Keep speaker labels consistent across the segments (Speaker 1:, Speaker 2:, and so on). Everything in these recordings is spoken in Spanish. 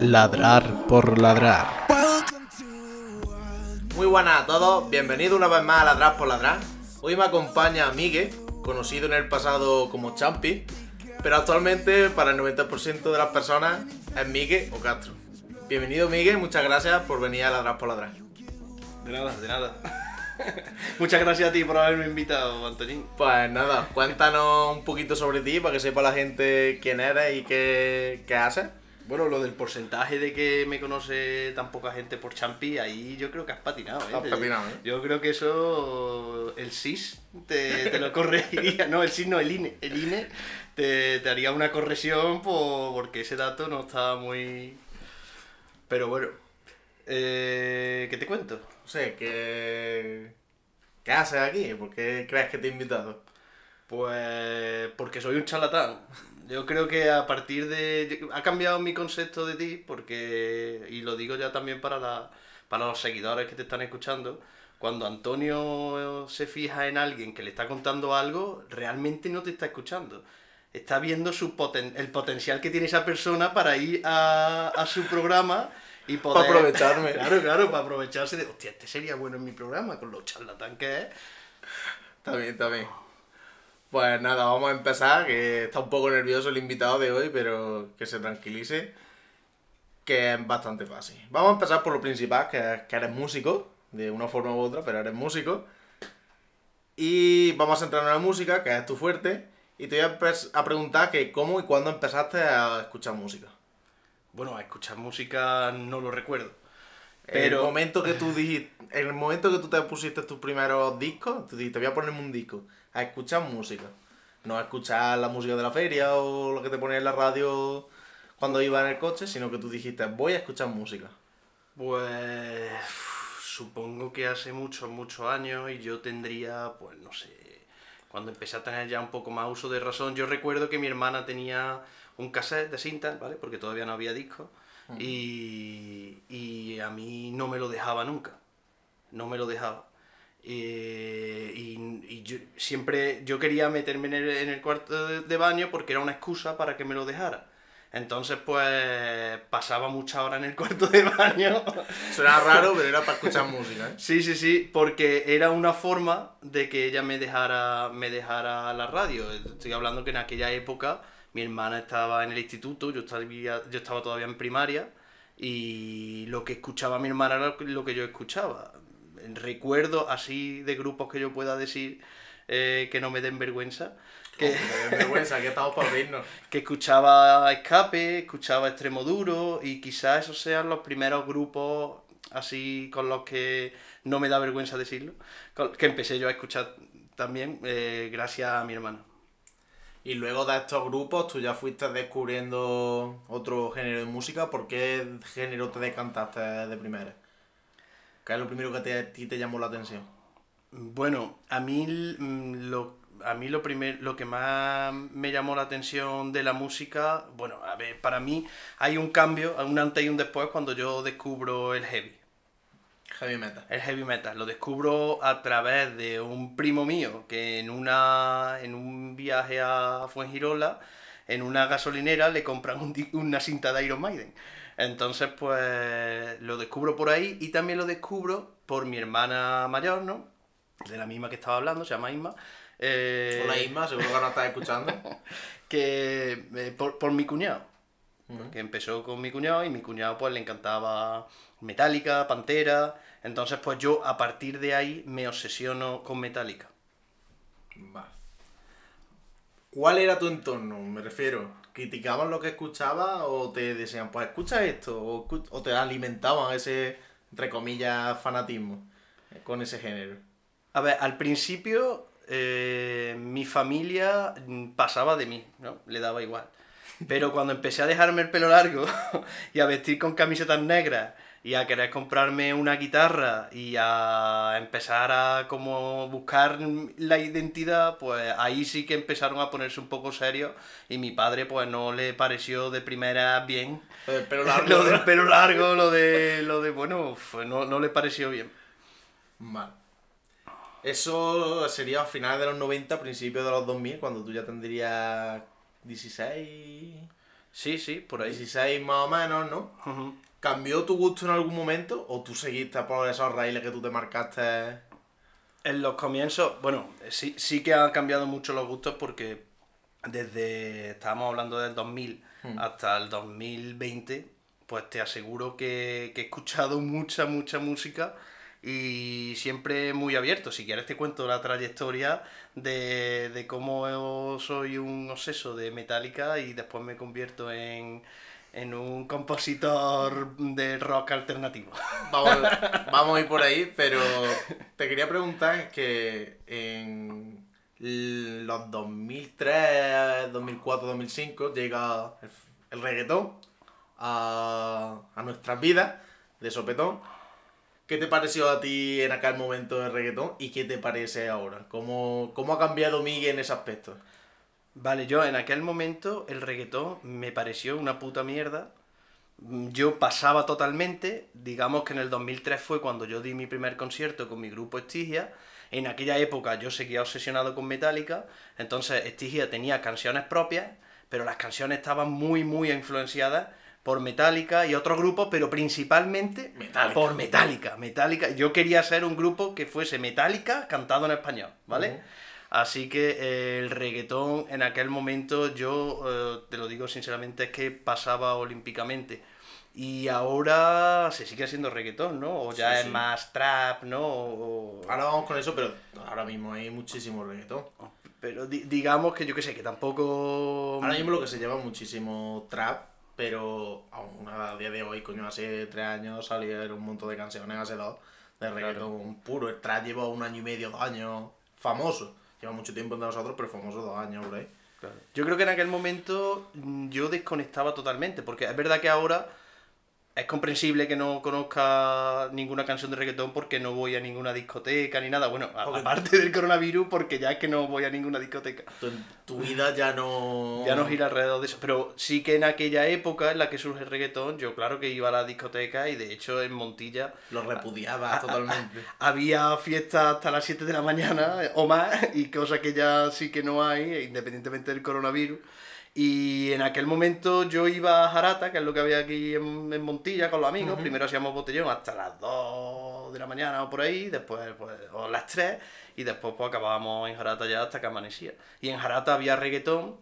Speaker 1: Ladrar por ladrar. Muy buenas a todos, bienvenidos una vez más a Ladrar por ladrar. Hoy me acompaña Miguel, conocido en el pasado como Champi, pero actualmente para el 90% de las personas es Miguel o Castro. Bienvenido Miguel, muchas gracias por venir a Ladrar por ladrar.
Speaker 2: De nada, de nada. Muchas gracias a ti por haberme invitado, Antonín.
Speaker 1: Pues nada, cuéntanos un poquito sobre ti para que sepa la gente quién eres y qué, qué haces.
Speaker 2: Bueno, lo del porcentaje de que me conoce tan poca gente por Champi, ahí yo creo que has patinado. ¿eh?
Speaker 1: Has patinado, ¿eh?
Speaker 2: Yo creo que eso, el SIS te, te lo corregiría. no, el SIS no, el INE. El INE te, te haría una corrección por, porque ese dato no estaba muy... Pero bueno, eh, ¿qué te cuento?
Speaker 1: No sé, ¿qué, ¿qué haces aquí? ¿Por qué crees que te he invitado?
Speaker 2: Pues porque soy un charlatán. Yo creo que a partir de... Ha cambiado mi concepto de ti porque, y lo digo ya también para, la, para los seguidores que te están escuchando, cuando Antonio se fija en alguien que le está contando algo, realmente no te está escuchando. Está viendo su poten- el potencial que tiene esa persona para ir a, a su programa y poder...
Speaker 1: Para aprovecharme.
Speaker 2: Claro, claro, para aprovecharse de, hostia, este sería bueno en mi programa, con lo charlatán que es.
Speaker 1: Está bien. Pues nada, vamos a empezar, que está un poco nervioso el invitado de hoy, pero que se tranquilice, que es bastante fácil. Vamos a empezar por lo principal, que es que eres músico, de una forma u otra, pero eres músico. Y vamos a centrarnos en la música, que es tu fuerte, y te voy a, preguntar que cómo y cuándo empezaste a escuchar música.
Speaker 2: Bueno, a escuchar música no lo recuerdo.
Speaker 1: Pero el momento que tú dijiste, en el momento que tú te pusiste tus primeros discos, tú dijiste, voy a ponerme un disco, a escuchar música. No a escuchar la música de la feria o lo que te ponía en la radio cuando iba en el coche, sino que tú dijiste, voy a escuchar música.
Speaker 2: Pues supongo que hace muchos, muchos años y yo tendría, pues no sé, cuando empecé a tener ya un poco más uso de razón, yo recuerdo que mi hermana tenía un cassette de cinta, ¿vale? Porque todavía no había discos y, y a mí no me lo dejaba nunca, no me lo dejaba. Eh, y, y yo siempre yo quería meterme en el, en el cuarto de, de baño porque era una excusa para que me lo dejara. Entonces, pues pasaba muchas horas en el cuarto de baño.
Speaker 1: Suena raro, pero era para escuchar música, ¿eh?
Speaker 2: Sí, sí, sí, porque era una forma de que ella me dejara, me dejara la radio. Estoy hablando que en aquella época mi hermana estaba en el instituto, yo estaba, yo estaba todavía en primaria y lo que escuchaba mi hermana era lo que yo escuchaba. Recuerdo así de grupos que yo pueda decir eh, que no me den vergüenza. Que,
Speaker 1: Me da vergüenza, que estamos para
Speaker 2: que escuchaba Escape, escuchaba Extremo Duro y quizás esos sean los primeros grupos así con los que no me da vergüenza decirlo, que empecé yo a escuchar también eh, gracias a mi hermano.
Speaker 1: Y luego de estos grupos, tú ya fuiste descubriendo otro género de música. ¿Por qué género te decantaste de primera? ¿Qué es lo primero que te, a ti te llamó la atención?
Speaker 2: Bueno, a mí mm, lo, a mí lo, primer, lo que más me llamó la atención de la música, bueno, a ver, para mí hay un cambio, un antes y un después cuando yo descubro el heavy.
Speaker 1: Heavy metal.
Speaker 2: El heavy metal lo descubro a través de un primo mío que en una en un viaje a Fuengirola en una gasolinera le compran un una cinta de Iron Maiden. Entonces pues lo descubro por ahí y también lo descubro por mi hermana mayor, ¿no? De la misma que estaba hablando, se llama Isma. Eh,
Speaker 1: Hola Isma, seguro que no estás escuchando.
Speaker 2: que eh, por, por mi cuñado. Porque empezó con mi cuñado y mi cuñado pues le encantaba Metallica, Pantera. Entonces pues yo a partir de ahí me obsesiono con Metallica.
Speaker 1: Vale. ¿Cuál era tu entorno? Me refiero, ¿criticaban lo que escuchabas o te decían, pues escucha esto? ¿O, te alimentaban ese, entre comillas, fanatismo eh, con ese género?
Speaker 2: A ver, al principio eh, mi familia mm, pasaba de mí, ¿no? Le daba igual. Pero cuando empecé a dejarme el pelo largo y a vestir con camisetas negras y a querer comprarme una guitarra y a empezar a como buscar la identidad, pues ahí sí que empezaron a ponerse un poco serios y mi padre pues no le pareció de primera bien
Speaker 1: Lo del pelo largo.
Speaker 2: lo del pelo largo, lo de, lo de bueno, pues no, no le pareció bien.
Speaker 1: Vale. Eso sería a finales de los 90, principios de los 2000, cuando tú ya tendrías 16...
Speaker 2: Sí, sí, por ahí.
Speaker 1: 16 más o menos, ¿no?
Speaker 2: Ujú.
Speaker 1: ¿Cambió tu gusto en algún momento o tú seguiste por esos raíles que tú te marcaste?
Speaker 2: En los comienzos, bueno, sí, sí que han cambiado mucho los gustos porque desde, estábamos hablando del 2000 hasta el 2020, pues te aseguro que, que he escuchado mucha, mucha música y siempre muy abierto. Si quieres te cuento la trayectoria de, de cómo soy un obseso de Metallica y después me convierto en, en un compositor de rock alternativo.
Speaker 1: Vamos, vamos a ir por ahí, pero te quería preguntar que en los 2003, 2004, 2005 llega el, reggaetón a, a nuestras vidas de sopetón. ¿Qué te pareció a ti en aquel momento el reggaetón y qué te parece ahora? ¿Cómo, cómo ha cambiado Miguel en ese aspecto?
Speaker 2: Vale, yo en aquel momento el reggaetón me pareció una puta mierda. Yo pasaba totalmente, digamos que en el 2003 fue cuando yo di mi primer concierto con mi grupo Estigia. En aquella época yo seguía obsesionado con Metallica, entonces Estigia tenía canciones propias, pero las canciones estaban muy, muy influenciadas por Metallica y otros grupos, pero principalmente
Speaker 1: Metallica.
Speaker 2: por Metallica. Metallica. Yo quería ser un grupo que fuese Metallica cantado en español, ¿vale? Así que eh, el reggaetón en aquel momento, yo eh, te lo digo sinceramente, es que pasaba olímpicamente. Y ahora se sigue haciendo reggaetón, ¿no? O ya
Speaker 1: Sí,
Speaker 2: es
Speaker 1: sí.
Speaker 2: más trap, ¿no? O-
Speaker 1: Ahora vamos con eso, pero ahora mismo hay muchísimo reggaetón.
Speaker 2: Pero di- digamos que yo qué sé, que tampoco...
Speaker 1: Ahora mismo lo que se lleva muchísimo trap, pero aún a día de hoy, coño, hace tres años salieron un montón de canciones, hace dos, de reggaetón puro. El trap lleva un año y medio, dos años, famoso. Lleva mucho tiempo entre nosotros, pero famoso dos años por ahí.
Speaker 2: Claro. Yo creo que en aquel momento mm, yo desconectaba totalmente, porque es verdad que ahora es comprensible que no conozca ninguna canción de reggaetón porque no voy a ninguna discoteca ni nada. Bueno, aparte del coronavirus, porque ya es que no voy a ninguna discoteca.
Speaker 1: Tu, tu vida ya no...
Speaker 2: Ya no gira alrededor de eso. Pero sí que en aquella época en la que surge el reggaetón, yo claro que iba a la discoteca y de hecho en Montilla
Speaker 1: Lo repudiaba totalmente.
Speaker 2: había fiestas hasta las 7 de la mañana eh, o más y cosa que ya sí que no hay, independientemente del coronavirus. Y en aquel momento yo iba a Jarata, que es lo que había aquí en, en Montilla con los amigos. Primero hacíamos botellón hasta las 2 de la mañana o por ahí, después pues, o las 3 y después pues acabábamos en Jarata ya hasta que amanecía. Y en Jarata había reggaetón,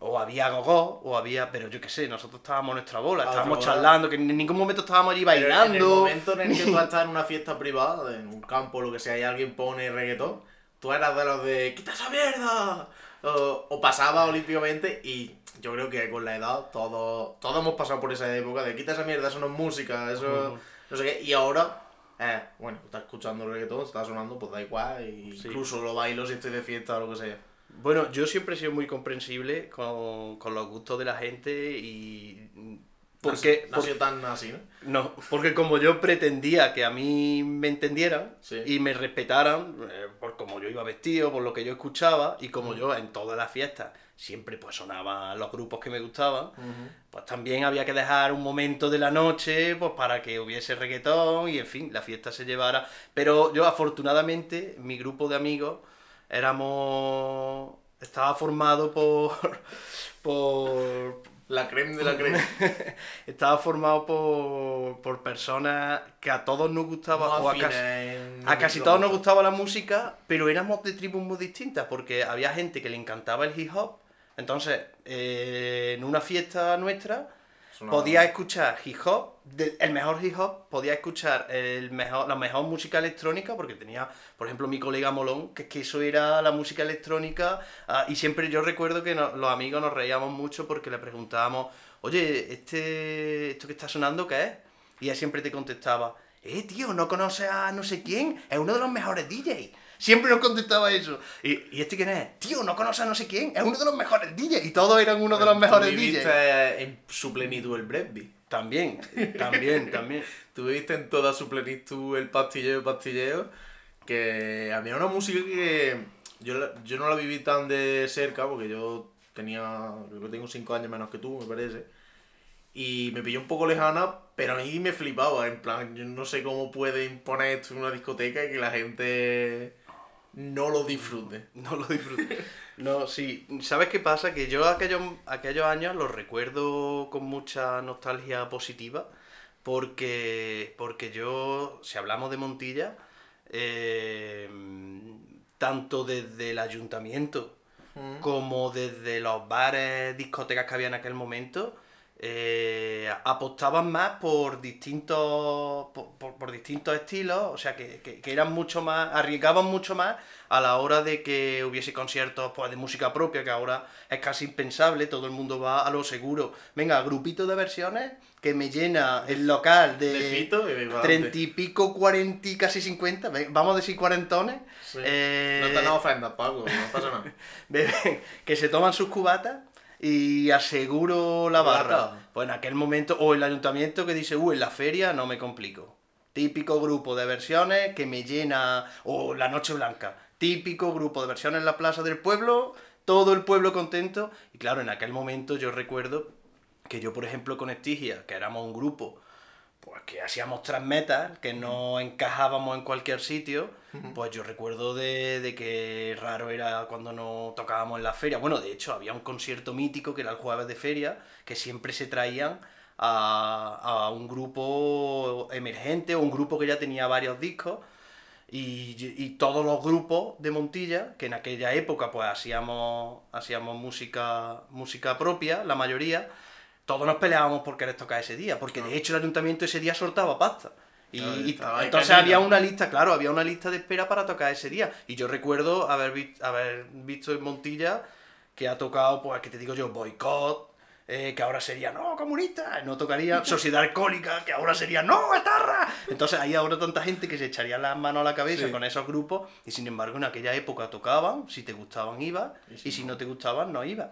Speaker 2: o había gogó, o había, pero yo qué sé, nosotros estábamos en nuestra bola, estábamos
Speaker 1: bola.
Speaker 2: charlando, que en ningún momento estábamos allí
Speaker 1: Pero
Speaker 2: bailando.
Speaker 1: en el momento en el que tú estás en una fiesta privada, en un campo, lo que sea, y alguien pone reggaetón, tú eras de los de ¡Quita esa mierda! O, o pasaba olímpicamente y yo creo que con la edad todos, todos hemos pasado por esa época de quita esa mierda, eso no es música, eso no sé qué. Y ahora, eh, bueno, estás escuchando reggaetón, está sonando, pues da igual,
Speaker 2: Sí.
Speaker 1: incluso lo bailo si estoy de fiesta o lo que sea.
Speaker 2: Bueno, yo siempre he sido muy comprensible con, con los gustos de la gente y... Porque,
Speaker 1: no ha sido tan así, ¿no?
Speaker 2: no, porque como yo pretendía que a mí me entendieran
Speaker 1: Sí.
Speaker 2: y me respetaran eh, por cómo yo iba vestido, por lo que yo escuchaba y como yo en todas las fiestas siempre pues sonaban los grupos que me gustaban, pues también había que dejar un momento de la noche pues para que hubiese reggaetón y en fin, la fiesta se llevara. Pero yo afortunadamente, mi grupo de amigos éramos... estaba formado por... por...
Speaker 1: La creme de la creme.
Speaker 2: estaba formado por, por personas que a todos nos gustaba,
Speaker 1: No
Speaker 2: o a casi, a todos nos gustaba la música, pero éramos de tribus muy distintas, porque había gente que le encantaba el hip hop. Entonces, eh, en una fiesta nuestra, Podía escuchar hip hop, el mejor hip hop, podía escuchar el mejor, la mejor música electrónica, porque tenía, por ejemplo, mi colega Molón, que es que eso era la música electrónica, ah, y siempre yo recuerdo que no- los amigos nos reíamos mucho porque le preguntábamos, oye, este, ¿esto que está sonando qué es? Y él siempre te contestaba, eh, tío, ¿no conoces a no sé quién? Es uno de los mejores DJs. Siempre nos contestaba eso. ¿Y, ¿y este quién es? Tío, ¿no conoces a no sé quién? Es uno de los mejores DJs. Y todos eran uno de los
Speaker 1: Tú
Speaker 2: mejores
Speaker 1: viviste
Speaker 2: DJs.
Speaker 1: en su plenitud el breakbeat.
Speaker 2: También, también, también.
Speaker 1: Tú viviste en toda su plenitud el pastilleo, pastilleo, que a mí es una música que yo, yo no la viví tan de cerca, porque yo tenía, creo que tengo 5 años menos que tú, me parece, y me pilló un poco lejana, pero a mí me flipaba, en plan, yo no sé cómo puede imponer esto en una discoteca y que la gente no lo disfrute.
Speaker 2: No lo disfruté. No, sí. ¿Sabes qué pasa? Que yo aquellos, aquellos años los recuerdo con mucha nostalgia positiva. Porque, porque yo, si hablamos de Montilla, eh, tanto desde el ayuntamiento
Speaker 1: Mm.
Speaker 2: como desde los bares, discotecas que había en aquel momento, eh, apostaban más por distintos por, por- por distintos estilos, o sea que, que- que eran mucho más, arriesgaban mucho más a la hora de que hubiese conciertos pues, de música propia, que ahora es casi impensable, todo el mundo va a lo seguro. Venga, grupito de versiones que me llena el local de, treinta y pico, cuarenta y casi cincuenta, vamos a decir cuarentones.
Speaker 1: Sí.
Speaker 2: Eh,
Speaker 1: No te ofendas, Paco, no pasa nada.
Speaker 2: que se toman sus cubatas y aseguro la barra. Pues en aquel momento, o el ayuntamiento que dice, uh, en la feria no me complico. Típico grupo de versiones que me llena, o la Noche Blanca, típico grupo de versiones en la plaza del pueblo, todo el pueblo contento. Y claro, en aquel momento yo recuerdo que yo, por ejemplo, con Estigia, que éramos un grupo pues que hacíamos tras metal, que no encajábamos en cualquier sitio, pues yo recuerdo de, de que raro era cuando no tocábamos en la feria. Bueno, de hecho, había un concierto mítico que era el jueves de feria, que siempre se traían a, a un grupo emergente o un grupo que ya tenía varios discos. Y, y todos los grupos de Montilla, que en aquella época pues hacíamos, hacíamos música, música propia, la mayoría, todos nos peleábamos por querer tocar ese día, porque de hecho el ayuntamiento ese día soltaba pasta. Y,
Speaker 1: Claro,
Speaker 2: entonces había una lista, claro, había una lista de espera para tocar ese día. Y yo recuerdo haber, vi- haber visto en Montilla que ha tocado, pues, que te digo yo, Boicot, eh, que ahora sería, no, comunista, no tocaría Sociedad Alcohólica, que ahora sería, no, etarra. Entonces hay ahora tanta gente que se echaría las manos a la cabeza
Speaker 1: Sí.
Speaker 2: con esos grupos y sin embargo en aquella época tocaban, si te gustaban ibas
Speaker 1: Y
Speaker 2: y
Speaker 1: si no.
Speaker 2: no te gustaban no ibas.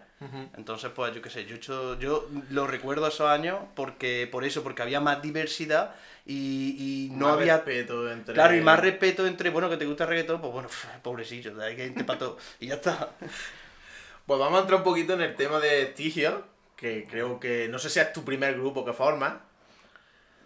Speaker 2: Entonces pues yo qué sé, yo, he hecho- yo lo recuerdo esos años porque por eso, porque había más diversidad y, y no
Speaker 1: Más
Speaker 2: había...
Speaker 1: respeto entre...
Speaker 2: Claro, y más respeto entre, bueno, que te gusta el reggaetón, pues bueno, pobrecillo, hay que gente para todo. Y ya está.
Speaker 1: Pues vamos a entrar un poquito en el tema de Tigio, que creo que... No sé si es tu primer grupo que formas.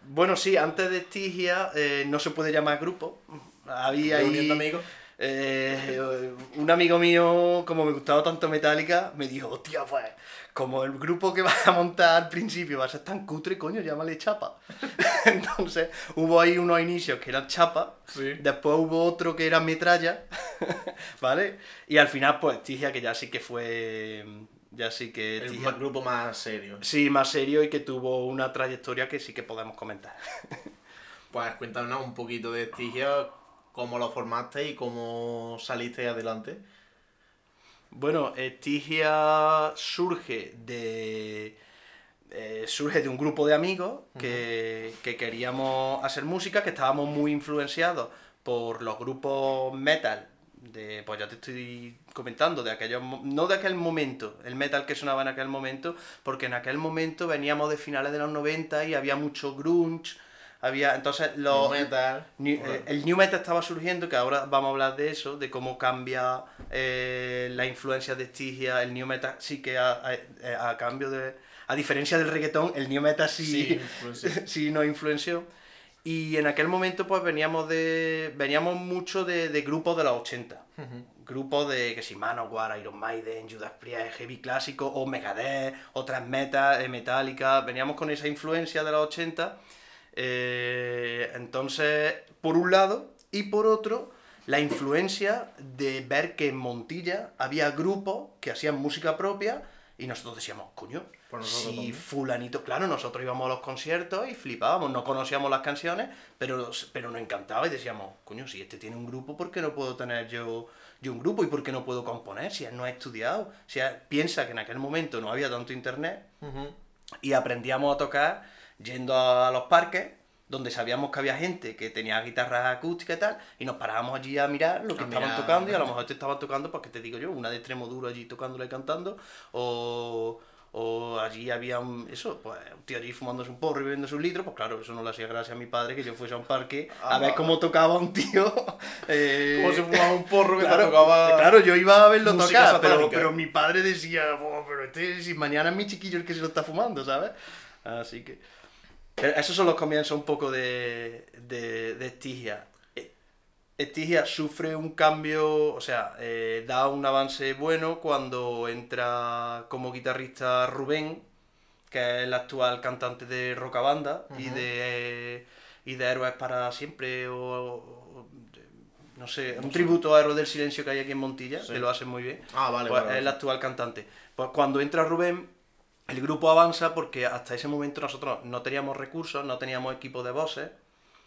Speaker 2: Bueno, sí, antes de Estigia eh, no se puede llamar grupo. Había ahí...
Speaker 1: Amigos.
Speaker 2: Eh, un amigo mío, como me gustaba tanto Metallica, me dijo, hostia, pues, como el grupo que vas a montar al principio va a ser tan cutre, coño, llámale Chapa. Entonces, hubo ahí unos inicios que eran Chapa,
Speaker 1: Sí.
Speaker 2: después hubo otro que era Metralla, ¿vale? Y al final, pues, Tigia, que ya sí que fue, ya sí que...
Speaker 1: El
Speaker 2: Estigia-
Speaker 1: grupo más serio.
Speaker 2: Sí, más serio y que tuvo una trayectoria que sí que podemos comentar.
Speaker 1: Pues cuéntanos un poquito de Tigio, cómo lo formaste y cómo saliste adelante.
Speaker 2: Bueno, Estigia surge de. eh, surge de un grupo de amigos que, que queríamos hacer música, que estábamos muy influenciados por los grupos metal, de, pues ya te estoy comentando, de aquellos, no de aquel momento, el metal que sonaba en aquel momento, porque en aquel momento veníamos de finales de los 90 y había mucho grunge, había, entonces los,
Speaker 1: New metal.
Speaker 2: New- eh, el New Metal estaba surgiendo, que ahora vamos a hablar de eso, de cómo cambia eh, la influencia de Estigia. El New Metal sí que a, a- eh, a cambio de... A diferencia del reggaetón, el New Metal sí,
Speaker 1: Sí,
Speaker 2: sí nos influenció. Y en aquel momento pues veníamos de veníamos mucho de, de grupos de los 80. Grupos de, que si Manowar, Iron Maiden, Judas Priest, Heavy Clásico, o Megadeth, otras metas, eh, Metallica. Veníamos con esa influencia de los 80. Eh, entonces, por un lado, y por otro, la influencia de ver que en Montilla había grupos que hacían música propia y nosotros decíamos, coño,
Speaker 1: Nosotros
Speaker 2: si
Speaker 1: también.
Speaker 2: fulanito, claro, nosotros íbamos a los conciertos y flipábamos, no conocíamos las canciones, pero, pero nos encantaba y decíamos, coño, si este tiene un grupo, ¿por qué no puedo tener yo, yo un grupo? ¿Y por qué no puedo componer? Si él no ha estudiado, si él piensa que en aquel momento no había tanto internet, y aprendíamos a tocar yendo a los parques donde sabíamos que había gente que tenía guitarras acústicas y tal, y nos parábamos allí a mirar lo que
Speaker 1: A
Speaker 2: estaban
Speaker 1: mirar,
Speaker 2: tocando, y a lo mejor te estaban tocando, pues que te digo yo, una de extremo duro allí tocándole y cantando, o, o allí había un, eso, pues un tío allí fumándose un porro y bebiéndose un litro, pues claro, eso no le hacía gracia a mi padre que yo fuese a un parque a
Speaker 1: Ah.
Speaker 2: ver cómo tocaba un tío. eh,
Speaker 1: Como si fumaba un porro que
Speaker 2: Claro,
Speaker 1: tocaba...
Speaker 2: claro, yo iba a verlo tocar, pero, mi padre decía, "Oh, pero este, si mañana es mi chiquillo el que se lo está fumando, ¿sabes? Así que... esos son los comienzos un poco de, de, de Estigia. Estigia sufre un cambio, o sea, eh, da un avance bueno cuando entra como guitarrista Rubén, que es el actual cantante de Rocabanda y de y de Héroes para siempre o, o- no sé, un tributo a Héroes del Silencio que hay aquí en Montilla,
Speaker 1: Sí.
Speaker 2: que lo hacen muy bien.
Speaker 1: Ah, vale,
Speaker 2: Pues
Speaker 1: vale,
Speaker 2: es el actual cantante. Pues cuando entra Rubén, el grupo avanza porque hasta ese momento nosotros no teníamos recursos, no teníamos equipo de voces.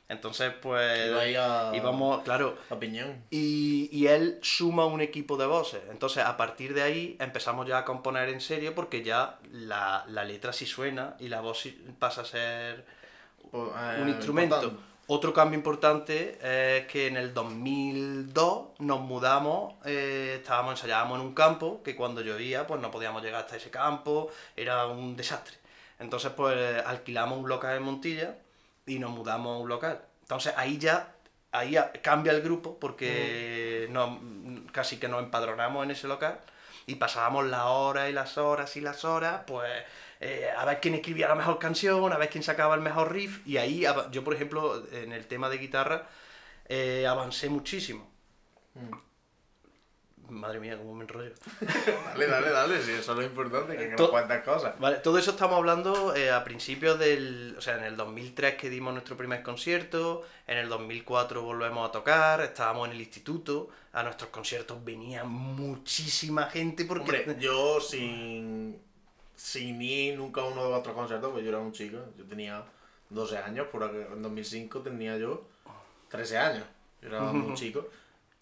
Speaker 2: Entonces, pues
Speaker 1: Iba a-
Speaker 2: íbamos, claro,
Speaker 1: A piñón.
Speaker 2: y, y él suma un equipo de voces. Entonces, a partir de ahí empezamos ya a componer en serio porque ya la, la letra sí suena y la voz sí pasa a ser
Speaker 1: Pues, eh,
Speaker 2: un instrumento.
Speaker 1: importante.
Speaker 2: Otro cambio importante es que en el 2002 nos mudamos, eh, estábamos ensayábamos en un campo que cuando llovía pues no podíamos llegar hasta ese campo, era un desastre. Entonces pues alquilamos un local en Montilla y nos mudamos a un local. Entonces ahí ya ahí cambia el grupo porque nos- casi que nos empadronamos en ese local y pasábamos las horas y las horas y las horas, pues eh, a ver quién escribía la mejor canción, a ver quién sacaba el mejor riff y ahí yo por ejemplo en el tema de guitarra eh, avancé muchísimo. Madre mía, cómo me enrollo.
Speaker 1: Dale, dale, dale, sí, eso es lo importante, que
Speaker 2: To-
Speaker 1: nos cuentas cosas.
Speaker 2: Vale, todo eso estamos hablando eh, a principios del. O sea, en el 2003 que dimos nuestro primer concierto, en el 2004 volvemos a tocar, estábamos en el instituto, a nuestros conciertos venía muchísima gente porque.
Speaker 1: Hombre, yo sin, sin ir nunca a uno de vuestros conciertos, pues yo era un chico, yo tenía 12 años, por en 2005 tenía yo 13 años, yo era muy chico,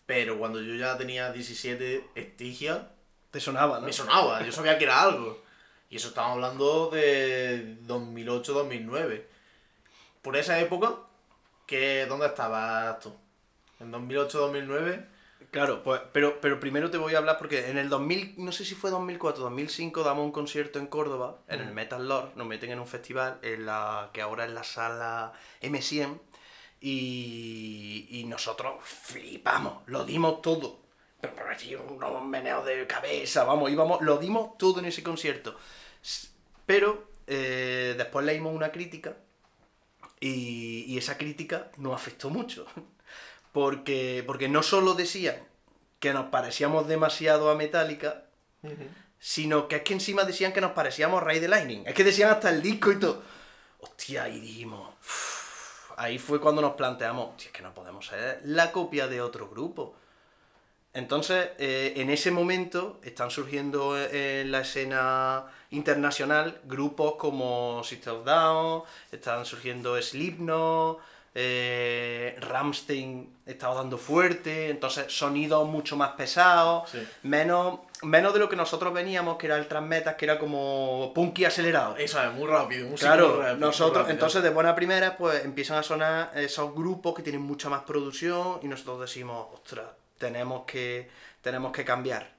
Speaker 1: pero cuando yo ya tenía 17, Estigia,
Speaker 2: Te sonaba, ¿no?
Speaker 1: me sonaba, yo sabía que era algo. Y eso estamos hablando de 2008-2009. Por esa época, que, ¿dónde estabas tú? En 2008-2009,
Speaker 2: Claro, pues, pero, pero primero te voy a hablar porque en el 2000, no sé si fue 2004, 2005, damos un concierto en Córdoba, en el Metal Lord, nos meten en un festival, en la que ahora es la sala M100, y, y nosotros flipamos, lo dimos todo. Pero, pero así, unos meneos de cabeza, vamos, íbamos, lo dimos todo en ese concierto. Pero eh, después leímos una crítica y, y esa crítica nos afectó mucho. Porque, porque no solo decían que nos parecíamos demasiado a Metallica, sino que es que encima decían que nos parecíamos a Ray de Lightning. Es que decían hasta el disco y todo. Hostia, y dijimos. "Uf". Ahí fue cuando nos planteamos, es que no podemos ser la copia de otro grupo. Entonces, eh, en ese momento están surgiendo eh, en la escena internacional grupos como System of Down, están surgiendo Slipknot, eh, Rammstein estaba dando fuerte, entonces sonidos mucho más pesados,
Speaker 1: Sí.
Speaker 2: menos, menos de lo que nosotros veníamos, que era el transmetas, que era como punky acelerado.
Speaker 1: eso es muy rápido, muy
Speaker 2: Claro,
Speaker 1: rápido,
Speaker 2: nosotros, entonces de buena primera, pues empiezan a sonar esos grupos que tienen mucha más producción y nosotros decimos, ostras, tenemos que, tenemos que cambiar.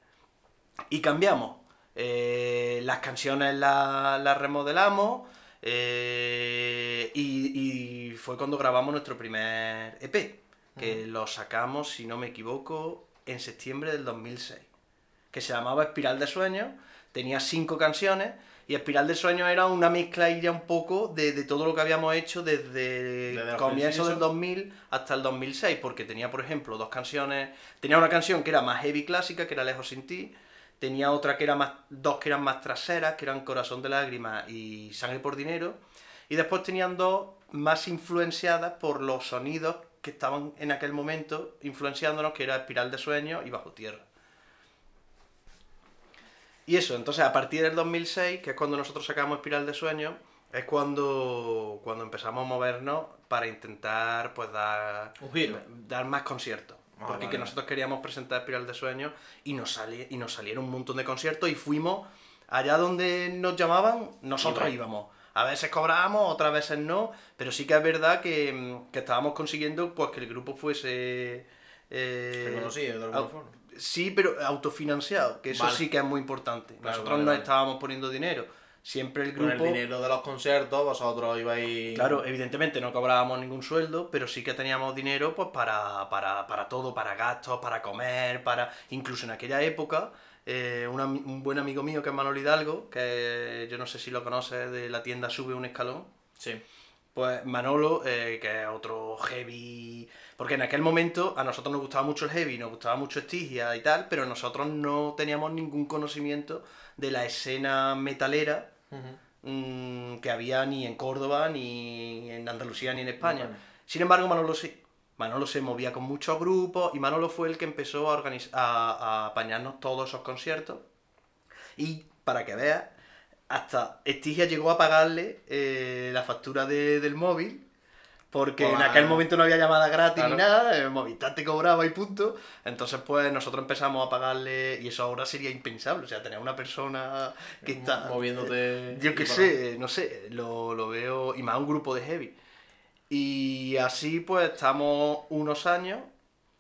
Speaker 2: Y cambiamos. Eh, las canciones las las remodelamos eh, y, y fue cuando grabamos nuestro primer EP, que lo sacamos, si no me equivoco, en septiembre del 2006 que se llamaba Espiral de Sueños, tenía cinco canciones, y Espiral de Sueños era una mezcla ya un poco de, de todo lo que habíamos hecho desde
Speaker 1: Desde
Speaker 2: el comienzo del
Speaker 1: principios.
Speaker 2: 2000 hasta el 2006, porque tenía, por ejemplo, dos canciones, tenía una canción que era más heavy clásica, que era Lejos sin ti, tenía otra que era más, dos que eran más traseras, que eran Corazón de Lágrimas y Sangre por Dinero, y después tenían dos más influenciadas por los sonidos que estaban en aquel momento influenciándonos, que era Espiral de Sueños y Bajo Tierra. Y eso, entonces a partir del 2006, que es cuando nosotros sacamos Espiral de Sueños, es cuando, cuando empezamos a movernos para intentar pues dar, dar más conciertos.
Speaker 1: Ah,
Speaker 2: Porque
Speaker 1: vale.
Speaker 2: que nosotros queríamos presentar Espiral de Sueños y nos, sali- y nos salieron un montón de conciertos y fuimos allá donde nos llamaban, nosotros íbamos. A veces cobrábamos, otras veces no, pero sí que es verdad que, que estábamos consiguiendo pues que el grupo fuese... eh,
Speaker 1: Reconocido de alguna forma.
Speaker 2: Sí, pero autofinanciado, que eso
Speaker 1: Vale.
Speaker 2: sí que es muy importante.
Speaker 1: Claro,
Speaker 2: Nosotros
Speaker 1: vale,
Speaker 2: no
Speaker 1: vale.
Speaker 2: estábamos poniendo dinero. Siempre el
Speaker 1: Con
Speaker 2: grupo...
Speaker 1: el dinero de los conciertos, vosotros ibais...
Speaker 2: Claro, evidentemente no cobrábamos ningún sueldo, pero sí que teníamos dinero pues para, para, para todo, para gastos, para comer, para... Incluso en aquella época, eh, un buen amigo mío que es Manuel Hidalgo, que yo no sé si lo conoces, de la tienda Sube un Escalón,
Speaker 1: Sí.
Speaker 2: Pues Manolo, eh, que es otro heavy. Porque en aquel momento a nosotros nos gustaba mucho el heavy, nos gustaba mucho Estigia y tal, pero nosotros no teníamos ningún conocimiento de la escena metalera mm, que había ni en Córdoba, ni en Andalucía, ni en España. Sin embargo, Manolo sí. Manolo se movía con muchos grupos y Manolo fue el que empezó a, a, a apañarnos todos esos conciertos. Y para que veas, hasta Estigia llegó a pagarle eh, la factura de- del móvil. Porque en aquel momento no había llamada gratis ni nada, el Movistar te cobraba y punto. Entonces, pues nosotros empezamos a pagarle, y eso ahora sería impensable. O sea, tener una persona que está.
Speaker 1: Moviéndote.
Speaker 2: Yo qué sé, no sé, lo, lo veo. Y más un grupo de heavy. Y así, pues estamos unos años,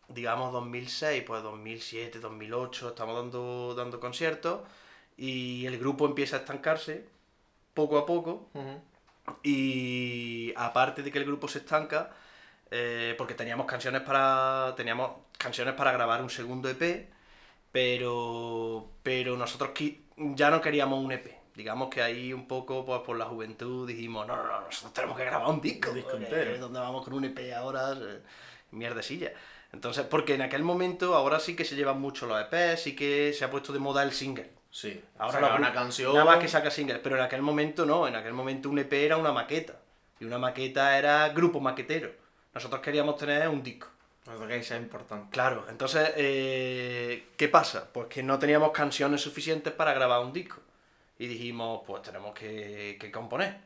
Speaker 2: digamos 2006, pues 2007, 2008, estamos dando, dando conciertos. Y el grupo empieza a estancarse poco a poco. Y aparte de que el grupo se estanca, eh, porque teníamos canciones para. Teníamos canciones para grabar un segundo EP, pero. Pero nosotros ya no queríamos un EP. Digamos que ahí un poco pues, por la juventud dijimos, no, no, no, nosotros tenemos que grabar un disco.
Speaker 1: Un disco entero.
Speaker 2: ¿Dónde vamos con un EP ahora? Eh, Mierdecilla. Entonces, porque en aquel momento, ahora sí que se llevan mucho los EPs, sí que se ha puesto de moda el single.
Speaker 1: Sí.
Speaker 2: Ahora
Speaker 1: Saca una canción.
Speaker 2: Nada más que saca singles, pero en aquel momento no, en aquel momento un EP era una maqueta. Y una maqueta era grupo maquetero. Nosotros queríamos tener un disco.
Speaker 1: Pues que sea importante.
Speaker 2: Claro, entonces, eh, ¿qué pasa? Pues que no teníamos canciones suficientes para grabar un disco. Y dijimos, pues tenemos que, que componer.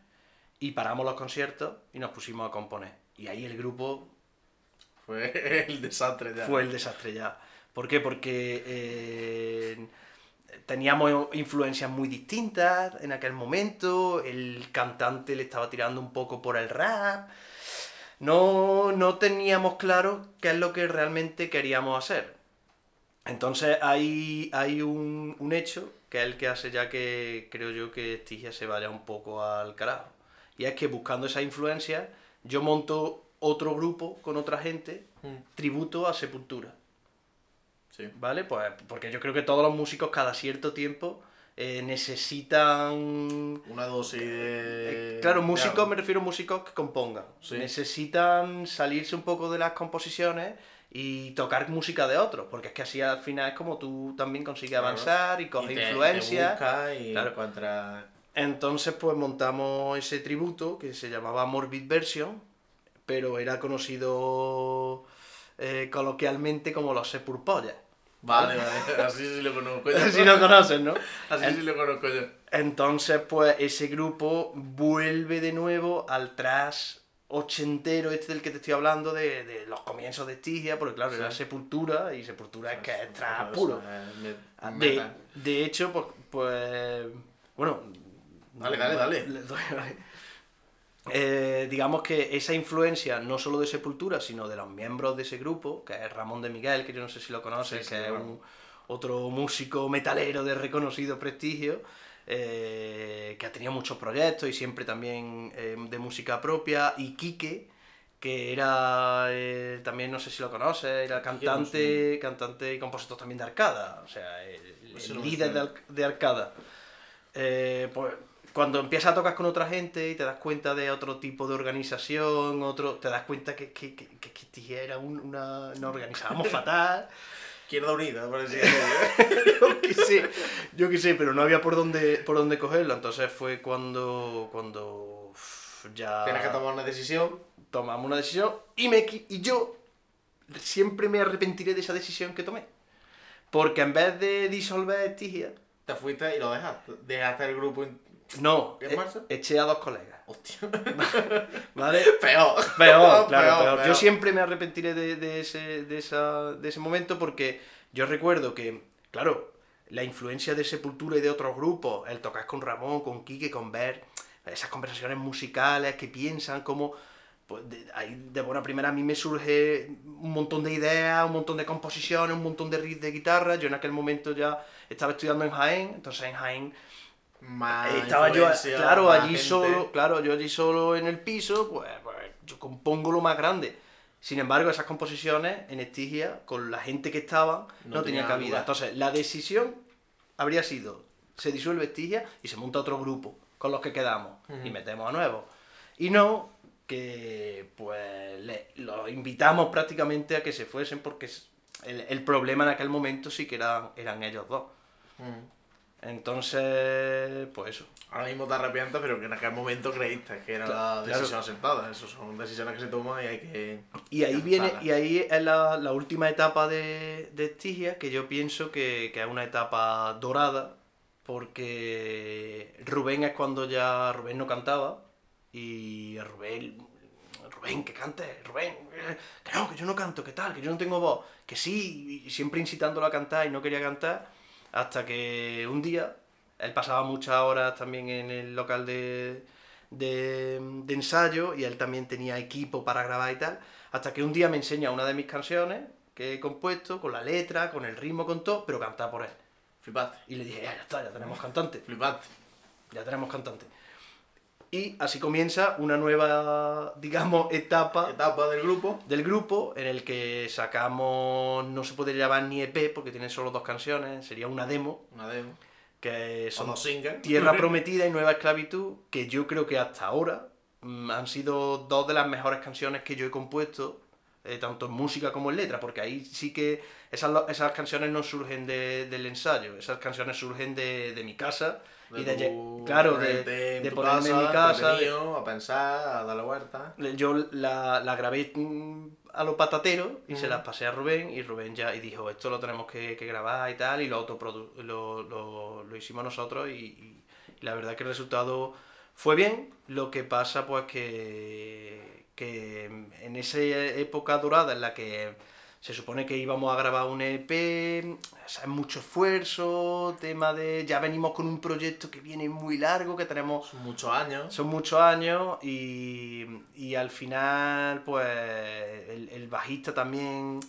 Speaker 2: Y paramos los conciertos y nos pusimos a componer. Y ahí el grupo
Speaker 1: Fue el desastre ya.
Speaker 2: fue el desastre ya. ¿Por qué? Porque eh, teníamos influencias muy distintas en aquel momento, el cantante le estaba tirando un poco por el rap, no, no teníamos claro qué es lo que realmente queríamos hacer. Entonces hay, hay un, un hecho que es el que hace ya que creo yo que Estigia se vaya un poco al carajo. Y es que buscando esa influencia, yo monto otro grupo con otra gente,
Speaker 1: Mm,
Speaker 2: tributo a Sepultura.
Speaker 1: Sí.
Speaker 2: ¿Vale? Pues porque yo creo que todos los músicos cada cierto tiempo eh, necesitan...
Speaker 1: Una dosis de.
Speaker 2: Eh, claro,
Speaker 1: de
Speaker 2: músicos, me refiero a músicos que compongan.
Speaker 1: Sí.
Speaker 2: Necesitan salirse un poco de las composiciones y tocar música de otros, porque es que así al final es como tú también consigues
Speaker 1: Claro.
Speaker 2: avanzar y coges
Speaker 1: te-
Speaker 2: influencia.
Speaker 1: te busca y
Speaker 2: Claro.
Speaker 1: encuentras.
Speaker 2: Entonces, pues montamos ese tributo que se llamaba Morbid Version, pero era conocido eh, coloquialmente como los Sepulpollas.
Speaker 1: Vale, vale. Así sí lo conozco yo.
Speaker 2: si no conoces, ¿no?
Speaker 1: Así sí lo conozco yo.
Speaker 2: Entonces, pues ese grupo vuelve de nuevo al trash ochentero, este del que te estoy hablando, de, de los comienzos de Estigia, porque claro,
Speaker 1: Sí.
Speaker 2: era Sepultura, y Sepultura es que es trash puro. Ah,
Speaker 1: me-
Speaker 2: De, de hecho, pues, pues bueno.
Speaker 1: Dale, dale, dale.
Speaker 2: le doy- Eh, digamos que esa influencia no solo de Sepultura, sino de los miembros de ese grupo, que es Ramón de Miguel, que yo no sé si lo conoces,
Speaker 1: Sí, sí,
Speaker 2: que es un, otro músico metalero de reconocido prestigio, eh, que ha tenido muchos proyectos y siempre también eh, de música propia, y Quique, que era eh, también, no sé si lo conoces, era cantante, cantante y compositor también de Arcada, o sea, el, el
Speaker 1: no me
Speaker 2: líder de, Arcada. Pues cuando empiezas a tocar con otra gente y te das cuenta de otro tipo de organización, otro, te das cuenta que, que, que, que, que era un- una, nos organizábamos fatal.
Speaker 1: Izquierda Unida, por así decirlo.
Speaker 2: yo qué sé, yo qué sé, pero no había por dónde, por dónde cogerlo. Entonces fue cuando, cuando ya
Speaker 1: Tienes que tomar una decisión.
Speaker 2: tomamos una decisión y, me, y yo siempre me arrepentiré de esa decisión que tomé. Porque en vez de disolver Estigia,
Speaker 1: Te fuiste y lo dejaste. Dejaste el grupo.
Speaker 2: No,
Speaker 1: ¿En
Speaker 2: e-
Speaker 1: marzo?
Speaker 2: eché a dos colegas.
Speaker 1: Hostia.
Speaker 2: ¿Vale?
Speaker 1: Peor.
Speaker 2: Peor, claro, peor.
Speaker 1: peor.
Speaker 2: Yo siempre me arrepentiré de, de ese, de, esa, de ese momento porque yo recuerdo que, claro, la influencia de Sepultura y de otros grupos, el tocar con Ramón, con Quique, con Ver, esas conversaciones musicales que piensan como... Pues de, ahí de buena primera a mí me surge un montón de ideas, un montón de composiciones, un montón de riffs de guitarra. Yo en aquel momento ya estaba estudiando en Jaén, entonces en Jaén
Speaker 1: Más
Speaker 2: estaba yo, claro,
Speaker 1: más
Speaker 2: allí
Speaker 1: gente.
Speaker 2: solo, claro, yo allí solo en el piso, pues, pues, yo compongo lo más grande. Sin embargo, esas composiciones en Estigia, con la gente que estaban, no,
Speaker 1: No
Speaker 2: tenía
Speaker 1: tenía
Speaker 2: cabida.
Speaker 1: lugar.
Speaker 2: Entonces, la decisión habría sido, se disuelve Estigia y se monta otro grupo con los que quedamos y metemos a nuevos. Y no que pues le- los invitamos prácticamente a que se fuesen porque el, el problema en aquel momento sí que eran, eran ellos dos. Entonces, pues eso.
Speaker 1: Ahora mismo te arrepientes, pero que en aquel momento creíste que era
Speaker 2: Claro,
Speaker 1: la decisión acertada. Eso son decisiones que se toman y hay que.
Speaker 2: Y ahí viene, y ahí es la, la última etapa de, de Estigia, que yo pienso que, que es una etapa dorada, porque Rubén es cuando ya Rubén no cantaba, y Rubén, Rubén, que cante, Rubén, que no, que yo no canto, que tal, que yo no tengo voz, que sí, y siempre incitándolo a cantar y no quería cantar, hasta que un día, él pasaba muchas horas también en el local de, de, de ensayo y él también tenía equipo para grabar y tal, hasta que un día me enseña una de mis canciones que he compuesto, con la letra, con el ritmo, con todo, pero cantada por él.
Speaker 1: Flipaste.
Speaker 2: Y le dije, ya, ya está, ya tenemos cantante,
Speaker 1: Flipaste.
Speaker 2: ya tenemos cantante. Y así comienza una nueva, digamos, etapa
Speaker 1: Etapa del grupo.
Speaker 2: del grupo en el que sacamos, no se puede llamar ni EP porque tiene solo dos canciones, sería una demo,
Speaker 1: Una demo.
Speaker 2: que
Speaker 1: Son.
Speaker 2: Tierra Prometida y Nueva Esclavitud, que yo creo que hasta ahora mm, han sido dos de las mejores canciones que yo he compuesto, eh, tanto en música como en letra, porque ahí sí que esas, esas canciones no surgen de- del ensayo, esas canciones surgen de, de mi casa y de,
Speaker 1: tu-
Speaker 2: claro, de, ponerme en mi casa,
Speaker 1: a pensar, a darle vuelta.
Speaker 2: yo la, la grabé a los patateros y se las pasé a Rubén y Rubén ya y dijo esto lo tenemos que, que grabar y tal y lo, autoprodu- lo, lo, lo hicimos nosotros y, y- y la verdad que el resultado fue bien, lo que pasa pues que, que en esa época dorada en la que se supone que íbamos a grabar un EP, o sea, es mucho esfuerzo, tema de ya venimos con un proyecto que viene muy largo, que tenemos
Speaker 1: Son muchos años.
Speaker 2: son muchos años y, y al final, pues, el, el bajista también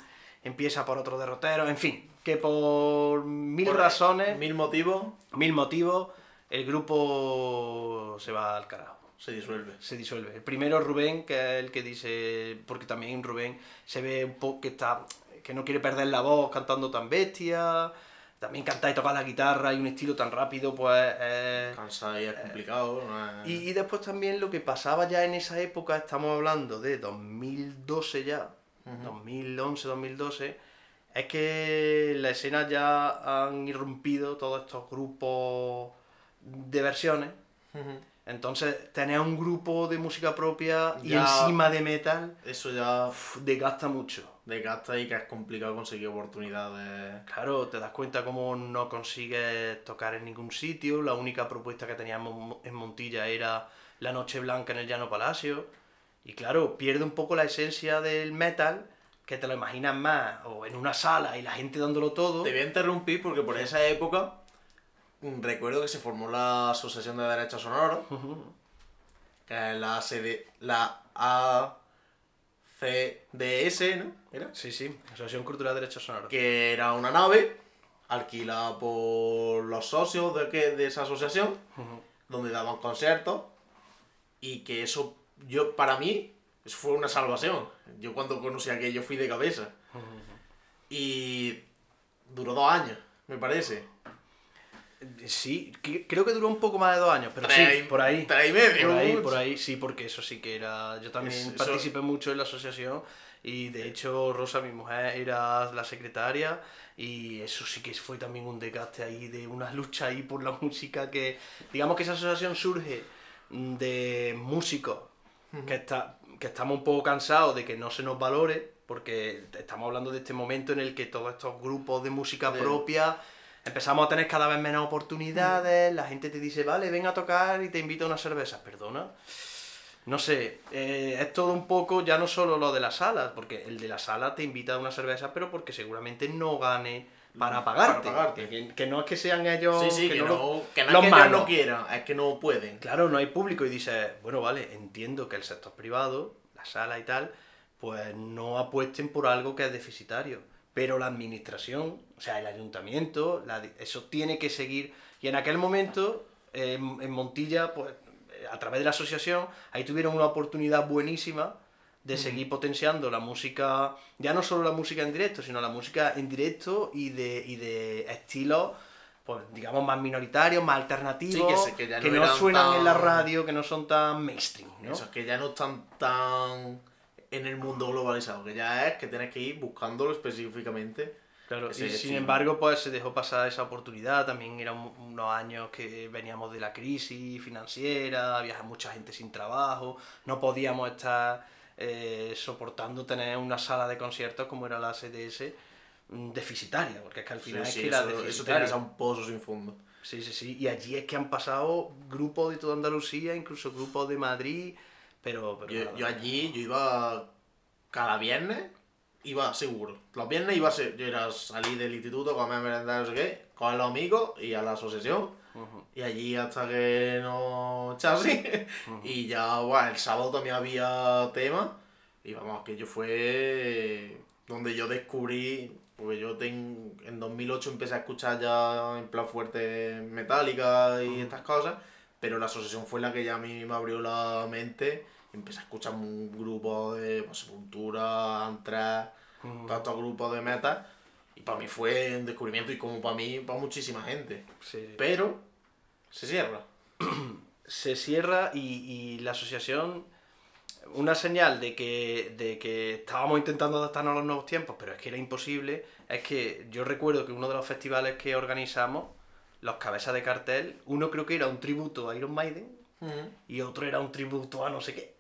Speaker 2: empieza por otro derrotero. En fin, que por mil
Speaker 1: Por
Speaker 2: razones,
Speaker 1: Mil motivos.
Speaker 2: mil motivos, el grupo se va al carajo.
Speaker 1: Se disuelve.
Speaker 2: Se disuelve. El primero Rubén, que es el que dice, porque también Rubén se ve un poco que está, que no quiere perder la voz cantando tan bestia, también cantar y tocar la guitarra y un estilo tan rápido, pues es-
Speaker 1: Cansar y es complicado. no es-
Speaker 2: y, y después también lo que pasaba ya en esa época, estamos hablando de 2012 ya, 2011, 2012, es que en la escena ya han irrumpido todos estos grupos de versiones. Entonces, tener un grupo de música propia y encima de metal,
Speaker 1: Eso ya
Speaker 2: uf, desgasta mucho.
Speaker 1: desgasta y que es complicado conseguir oportunidades.
Speaker 2: Claro, te das cuenta cómo no consigues tocar en ningún sitio. La única propuesta que teníamos en Montilla era La Noche Blanca en el Llano Palacio. Y claro, pierde un poco la esencia del metal, que te lo imaginas más, o en una sala y la gente dándolo todo.
Speaker 1: Te voy a interrumpir porque por esa época recuerdo que se formó la Asociación de Derechos Sonoros, que es la ACD, la ACDS, ¿no? ¿Era?
Speaker 2: Sí, sí, Asociación Cultural de Derechos Sonoros.
Speaker 1: Que era una nave alquilada por los socios de, que- de esa asociación, donde daban conciertos, y que eso, yo, para mí, eso fue una salvación. Yo cuando conocí aquello fui de cabeza. Y duró dos años, me parece.
Speaker 2: Sí, creo que duró un poco más de dos años, pero sí, por ahí.
Speaker 1: y medio,
Speaker 2: Por ahí, por ahí, sí, porque eso sí que era. Yo también
Speaker 1: eso-
Speaker 2: participé mucho en la asociación y de hecho Rosa, mi mujer, era la secretaria y eso sí que fue también un desgaste ahí de una lucha ahí por la música que. Digamos que esa asociación surge de músicos que, está, que estamos un poco cansados de que no se nos valore, porque estamos hablando de este momento en el que todos estos grupos de música propia empezamos a tener cada vez menos oportunidades, la gente te dice, vale, ven a tocar y te invito a una cerveza, perdona. No sé, eh, es todo un poco, ya no solo lo de las salas, porque el de la sala te invita a una cerveza, pero porque seguramente no gane para pagarte.
Speaker 1: Para pagarte.
Speaker 2: Que, que no es que sean ellos...
Speaker 1: Sí, sí, que, no, que no
Speaker 2: los
Speaker 1: es que ellos
Speaker 2: malos.
Speaker 1: no quieran, es que no pueden.
Speaker 2: Claro, no hay público y dices, bueno, vale, entiendo que el sector privado, la sala y tal, pues no apuesten por algo que es deficitario. Pero la administración, sea, el ayuntamiento, la eso tiene que seguir. Y en aquel momento, eh, en en Montilla, pues a través de la asociación, ahí tuvieron una oportunidad buenísima de seguir potenciando la música, ya no solo la música en directo, sino la música en directo y de, y de estilos pues digamos, más minoritarios, más alternativos,
Speaker 1: Sí, que que ya no
Speaker 2: no,
Speaker 1: eran
Speaker 2: suenan en la
Speaker 1: tan-
Speaker 2: radio, que no son tan mainstream, ¿no?
Speaker 1: Eso, que ya no están tan en el mundo globalizado, que ya es que tienes que ir buscándolo específicamente.
Speaker 2: Claro,
Speaker 1: ese
Speaker 2: y sin embargo, pues se dejó pasar esa oportunidad. También eran un- unos años que veníamos de la crisis financiera, había mucha gente sin trabajo, no podíamos estar eh, soportando tener una sala de conciertos como era la CDS mm, deficitaria, porque es que al final
Speaker 1: sí,
Speaker 2: es que era
Speaker 1: eso,
Speaker 2: deficitaria.
Speaker 1: un pozo sin fondo.
Speaker 2: Sí, sí, sí. Y allí es que han pasado grupos de toda Andalucía, incluso grupos de Madrid, pero... pero
Speaker 1: Yo, yo allí, yo iba cada viernes, iba seguro. Los viernes iba a ser, yo era salir del instituto, comer merendar, no sé qué, con los amigos y a la asociación.
Speaker 2: Ujú.
Speaker 1: Y allí hasta que no echase. Y ya, bueno, el sábado también había tema. Y vamos, que yo fue donde yo descubrí, porque yo ten- en 2008 empecé a escuchar ya en plan fuerte Metallica y estas cosas. Pero la asociación fue la que ya a mí me abrió la mente. Empecé a escuchar un grupo de pues, Sepultura, Anthrax, todos estos grupos de metal. Y para mí fue un descubrimiento y como para mí, para muchísima gente.
Speaker 2: Sí.
Speaker 1: Pero se cierra.
Speaker 2: se cierra y, y la asociación, una señal de que, de que estábamos intentando adaptarnos a los nuevos tiempos, pero es que era imposible, es que yo recuerdo que uno de los festivales que organizamos, los cabezas de cartel, uno creo que era un tributo a Iron Maiden y otro era un tributo a no sé qué.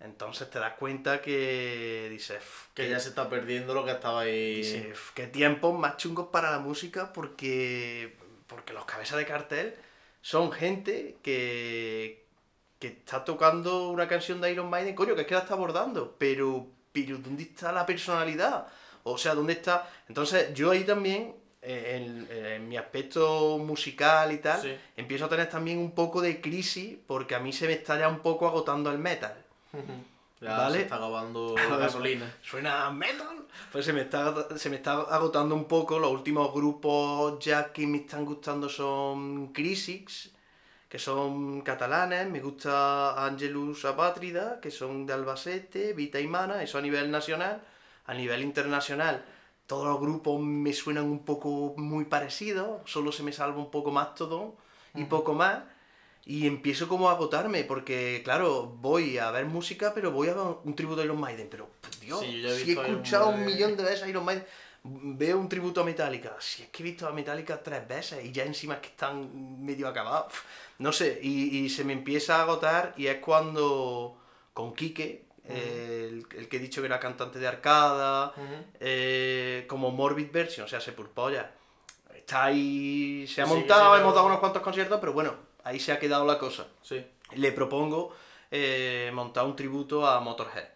Speaker 2: Entonces te das cuenta que dices, "Uf,
Speaker 1: Que ya se está perdiendo lo que estaba ahí.
Speaker 2: dices, "Uf, qué tiempos más chungos para la música porque, porque los cabezas de cartel son gente que, que está tocando una canción de Iron Maiden, coño, que es que la está abordando, pero, pero ¿dónde está la personalidad? O sea, ¿dónde está? Entonces yo ahí también, en, en mi aspecto musical y tal,
Speaker 1: Sí.
Speaker 2: empiezo a tener también un poco de crisis porque a mí se me está ya un poco agotando el metal.
Speaker 1: Ya
Speaker 2: ¿Vale?
Speaker 1: se está acabando la gasolina.
Speaker 2: Suena metal. Pues se me, está, se me está agotando un poco. Los últimos grupos ya que me están gustando son Crisix, que son catalanes. Me gusta Angelus Apátrida, que son de Albacete, Vita y Mana, eso a nivel nacional. A nivel internacional, todos los grupos me suenan un poco muy parecidos. Solo se me salva un poco más todo y poco más. Y empiezo como a agotarme, porque claro, voy a ver música, pero voy a ver un tributo a Iron Maiden. Pero, Dios,
Speaker 1: Sí, he
Speaker 2: si he escuchado un millón de veces a Iron Maiden, veo un tributo a Metallica. Si es que he visto a Metallica tres veces y ya encima es que están medio acabados. No sé, y, y se me empieza a agotar y es cuando con Quique, el, el que he dicho que era cantante de Arcada, eh, como Morbid Version, o sea, Sepulpolla. Está ahí, se ha
Speaker 1: Sí,
Speaker 2: montado,
Speaker 1: sí,
Speaker 2: hemos dado unos cuantos conciertos, pero bueno, ahí se ha quedado la cosa.
Speaker 1: Sí.
Speaker 2: Le propongo eh, montar un tributo a Motorhead.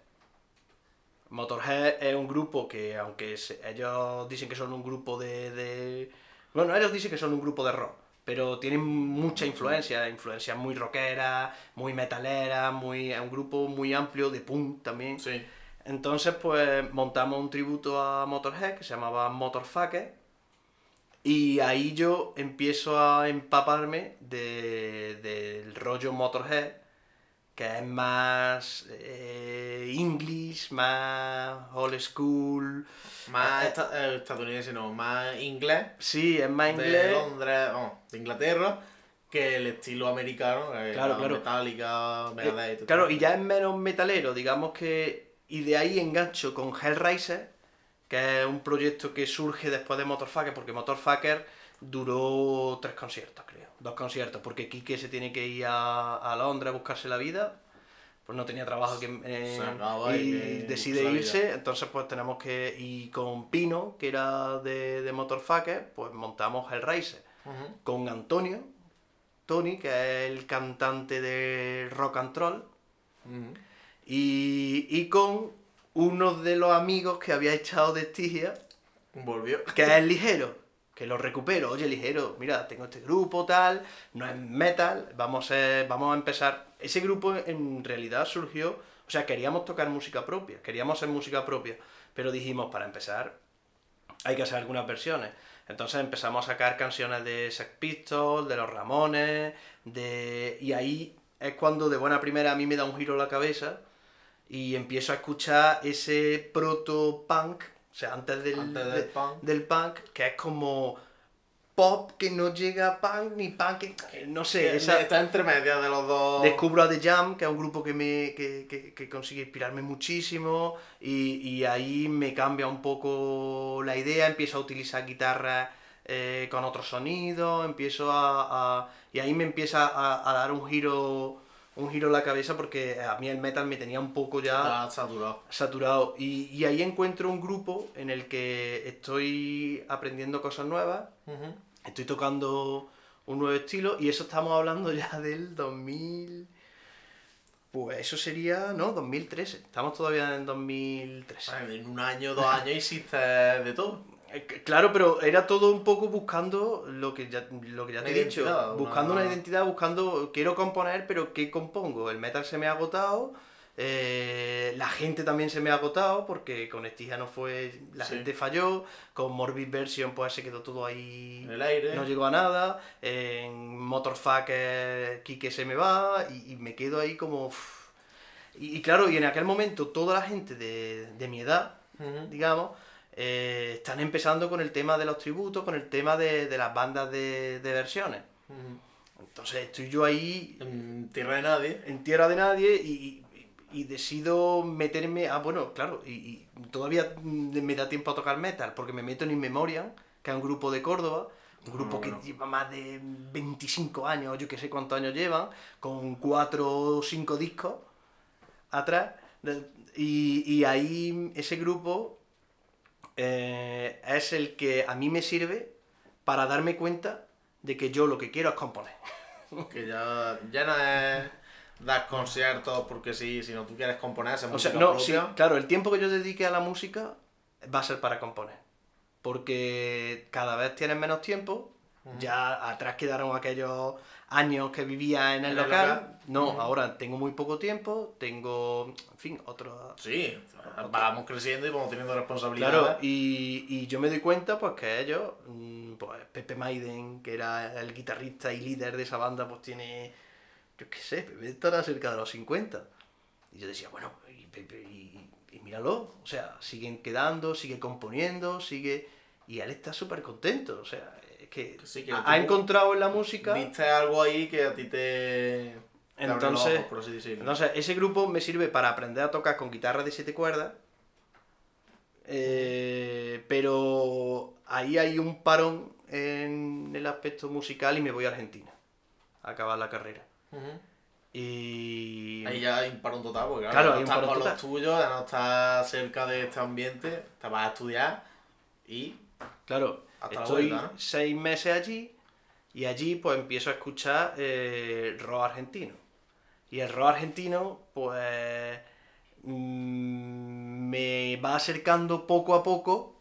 Speaker 2: Motorhead es un grupo que, aunque se- ellos dicen que son un grupo de, de- Bueno, ellos dicen que son un grupo de rock, pero tienen mucha influencia, influencias muy rockeras, muy metaleras, muy, es un grupo muy amplio de punk también.
Speaker 1: Sí.
Speaker 2: Entonces, pues montamos un tributo a Motorhead que se llamaba Motorfucker. Y ahí yo empiezo a empaparme de- del rollo Motorhead, que es más eh, English, más old school.
Speaker 1: Más
Speaker 2: Eh,
Speaker 1: eh, estadounidense, no, más inglés.
Speaker 2: Sí, es más
Speaker 1: De
Speaker 2: inglés.
Speaker 1: Londres, vamos, de Inglaterra, que el estilo americano.
Speaker 2: Claro, claro.
Speaker 1: Metallica,
Speaker 2: Eh,
Speaker 1: Megadeth.
Speaker 2: claro,
Speaker 1: esto.
Speaker 2: y ya es menos metalero, digamos que. Y de ahí engancho con Hellraiser, que es un proyecto que surge después de Motorfucker, porque Motorfucker duró tres conciertos, creo. Dos conciertos, porque Quique se tiene que ir a, a Londres a buscarse la vida, pues no tenía trabajo que, eh, y decide irse, entonces pues tenemos que. Y con Pino, que era de, de Motorfucker, pues montamos Hellraiser
Speaker 1: Ujú.
Speaker 2: con Antonio, Tony, que es el cantante de Rock and Roll,
Speaker 1: Ujú.
Speaker 2: y, y con uno de los amigos que había echado de Estigia,
Speaker 1: Volvió.
Speaker 2: que es ligero, que lo recupero. Oye, ligero, mira, tengo este grupo, tal, no es metal, vamos a, vamos a empezar. Ese grupo en realidad surgió, o sea, queríamos tocar música propia, queríamos hacer música propia, pero dijimos, para empezar, hay que hacer algunas versiones. Entonces empezamos a sacar canciones de Sex Pistols, de los Ramones, de... y ahí es cuando de buena primera a mí me da un giro la cabeza y empiezo a escuchar ese proto-punk, o sea, antes del,
Speaker 1: Antes del
Speaker 2: de-
Speaker 1: punk.
Speaker 2: del punk, que es como pop que no llega a punk, ni punk que... que no sé, esa...
Speaker 1: Está entre medias de los dos.
Speaker 2: Descubro a The Jam, que es un grupo que me que, que, que consigue inspirarme muchísimo y, y ahí me cambia un poco la idea, empiezo a utilizar guitarras eh, con otros sonidos, empiezo a, a- y ahí me empieza a, a dar un giro un giro en la cabeza porque a mí el metal me tenía un poco ya
Speaker 1: saturado.
Speaker 2: saturado y, y ahí encuentro un grupo en el que estoy aprendiendo cosas nuevas. Estoy tocando un nuevo estilo y eso estamos hablando ya del 2000... Pues eso sería, ¿no? 2013. Estamos todavía en 2013.
Speaker 1: Vale, En un año, dos años hiciste de todo.
Speaker 2: Eh, Claro, pero era todo un poco buscando lo que ya, lo que ya te he dicho.
Speaker 1: una-
Speaker 2: Buscando una identidad, buscando, quiero componer, pero ¿qué compongo? El metal se me ha agotado, eh, la gente también se me ha agotado, porque con Estigia no fue, la
Speaker 1: Sí.
Speaker 2: gente falló, con Morbid Version pues se quedó todo ahí
Speaker 1: En el aire.
Speaker 2: no llegó a nada, en Motorfuck Kike se me va y, y me quedo ahí como... Y, y claro, y en aquel momento toda la gente de, de mi edad, digamos, eh, están empezando con el tema de los tributos, con el tema de, de las bandas de, de versiones.
Speaker 1: Ujú.
Speaker 2: Entonces estoy yo ahí
Speaker 1: En tierra de nadie.
Speaker 2: en tierra de nadie y, y- y decido meterme. Ah, bueno, claro, y, y todavía mm, me da tiempo a tocar metal, porque me meto en Inmemoriam, que es un grupo de Córdoba, un grupo
Speaker 1: bueno.
Speaker 2: que lleva más de 25 años, yo que sé cuántos años llevan, con cuatro o cinco discos atrás. Y, y ahí ese grupo eh, es el que a mí me sirve para darme cuenta de que yo lo que quiero es componer.
Speaker 1: Que ya, ya no es dar conciertos porque sí, sino tú quieres componer esa
Speaker 2: O sea, no, sí, claro, el tiempo que yo dedique a la música va a ser para componer. Porque cada vez tienes menos tiempo. Ya atrás quedaron aquellos años que vivía en el
Speaker 1: En
Speaker 2: local.
Speaker 1: local.
Speaker 2: No, ahora tengo muy poco tiempo, tengo, en fin, otro...
Speaker 1: Sí, vamos creciendo y vamos teniendo responsabilidades.
Speaker 2: Claro, y, y yo me doy cuenta pues que ellos, mm, pues Pepe Maiden, que era el guitarrista y líder de esa banda, pues tiene, yo qué sé, Pepe estará cerca de los 50. Y yo decía, bueno, y, Pepe, y, y míralo, o sea, siguen quedando, sigue componiendo, sigue... Y él está súper contento, o sea, que,
Speaker 1: sí, que
Speaker 2: ha, encontrado en la música...
Speaker 1: Viste algo ahí que a ti te.
Speaker 2: Entonces,
Speaker 1: ojos, por así decirlo.
Speaker 2: Entonces, ese grupo me sirve para aprender a tocar con guitarra de siete cuerdas. eh, pero ahí hay un parón en el aspecto musical y me voy a Argentina a acabar la carrera. Y.
Speaker 1: Ahí ya hay un parón total, porque
Speaker 2: Claro,
Speaker 1: claro, no estás con los tuyos, ya no estás cerca de este ambiente, te vas a estudiar y.
Speaker 2: Claro,
Speaker 1: Hasta
Speaker 2: estoy
Speaker 1: vuelta, ¿no?
Speaker 2: seis meses allí y allí pues empiezo a escuchar eh, rock argentino. Y el rock argentino pues mm, me va acercando poco a poco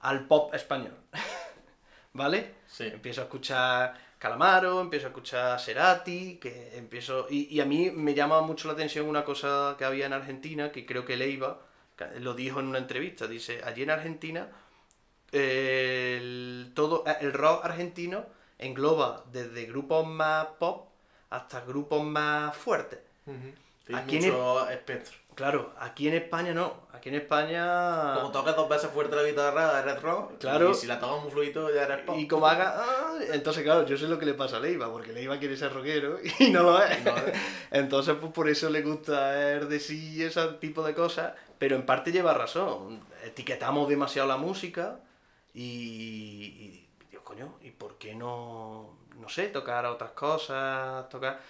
Speaker 2: al pop español. ¿Vale?
Speaker 1: Sí.
Speaker 2: Empiezo a escuchar Calamaro, empiezo a escuchar Cerati, que empiezo... Y, y a mí me llama mucho la atención una cosa que había en Argentina, que creo que Leiva lo dijo en una entrevista, dice, allí en Argentina el, todo, el rock argentino engloba desde grupos más pop hasta grupos más fuertes. Aquí en
Speaker 1: mucho espectro.
Speaker 2: Claro, aquí en España no. Aquí en España...
Speaker 1: Como tocas dos veces fuerte la guitarra, eres rock.
Speaker 2: Claro.
Speaker 1: Y si la tocas muy fluido, ya eres pop.
Speaker 2: Y como haga... ah, entonces, claro, yo sé lo que le pasa a Leiva, porque Leiva quiere ser rockero y no lo es.
Speaker 1: No es.
Speaker 2: Entonces, pues por eso le gusta el de sí y ese tipo de cosas. Pero en parte lleva razón. Etiquetamos demasiado la música y, y digo, coño, ¿y por qué no, no sé, tocar otras cosas, tocar...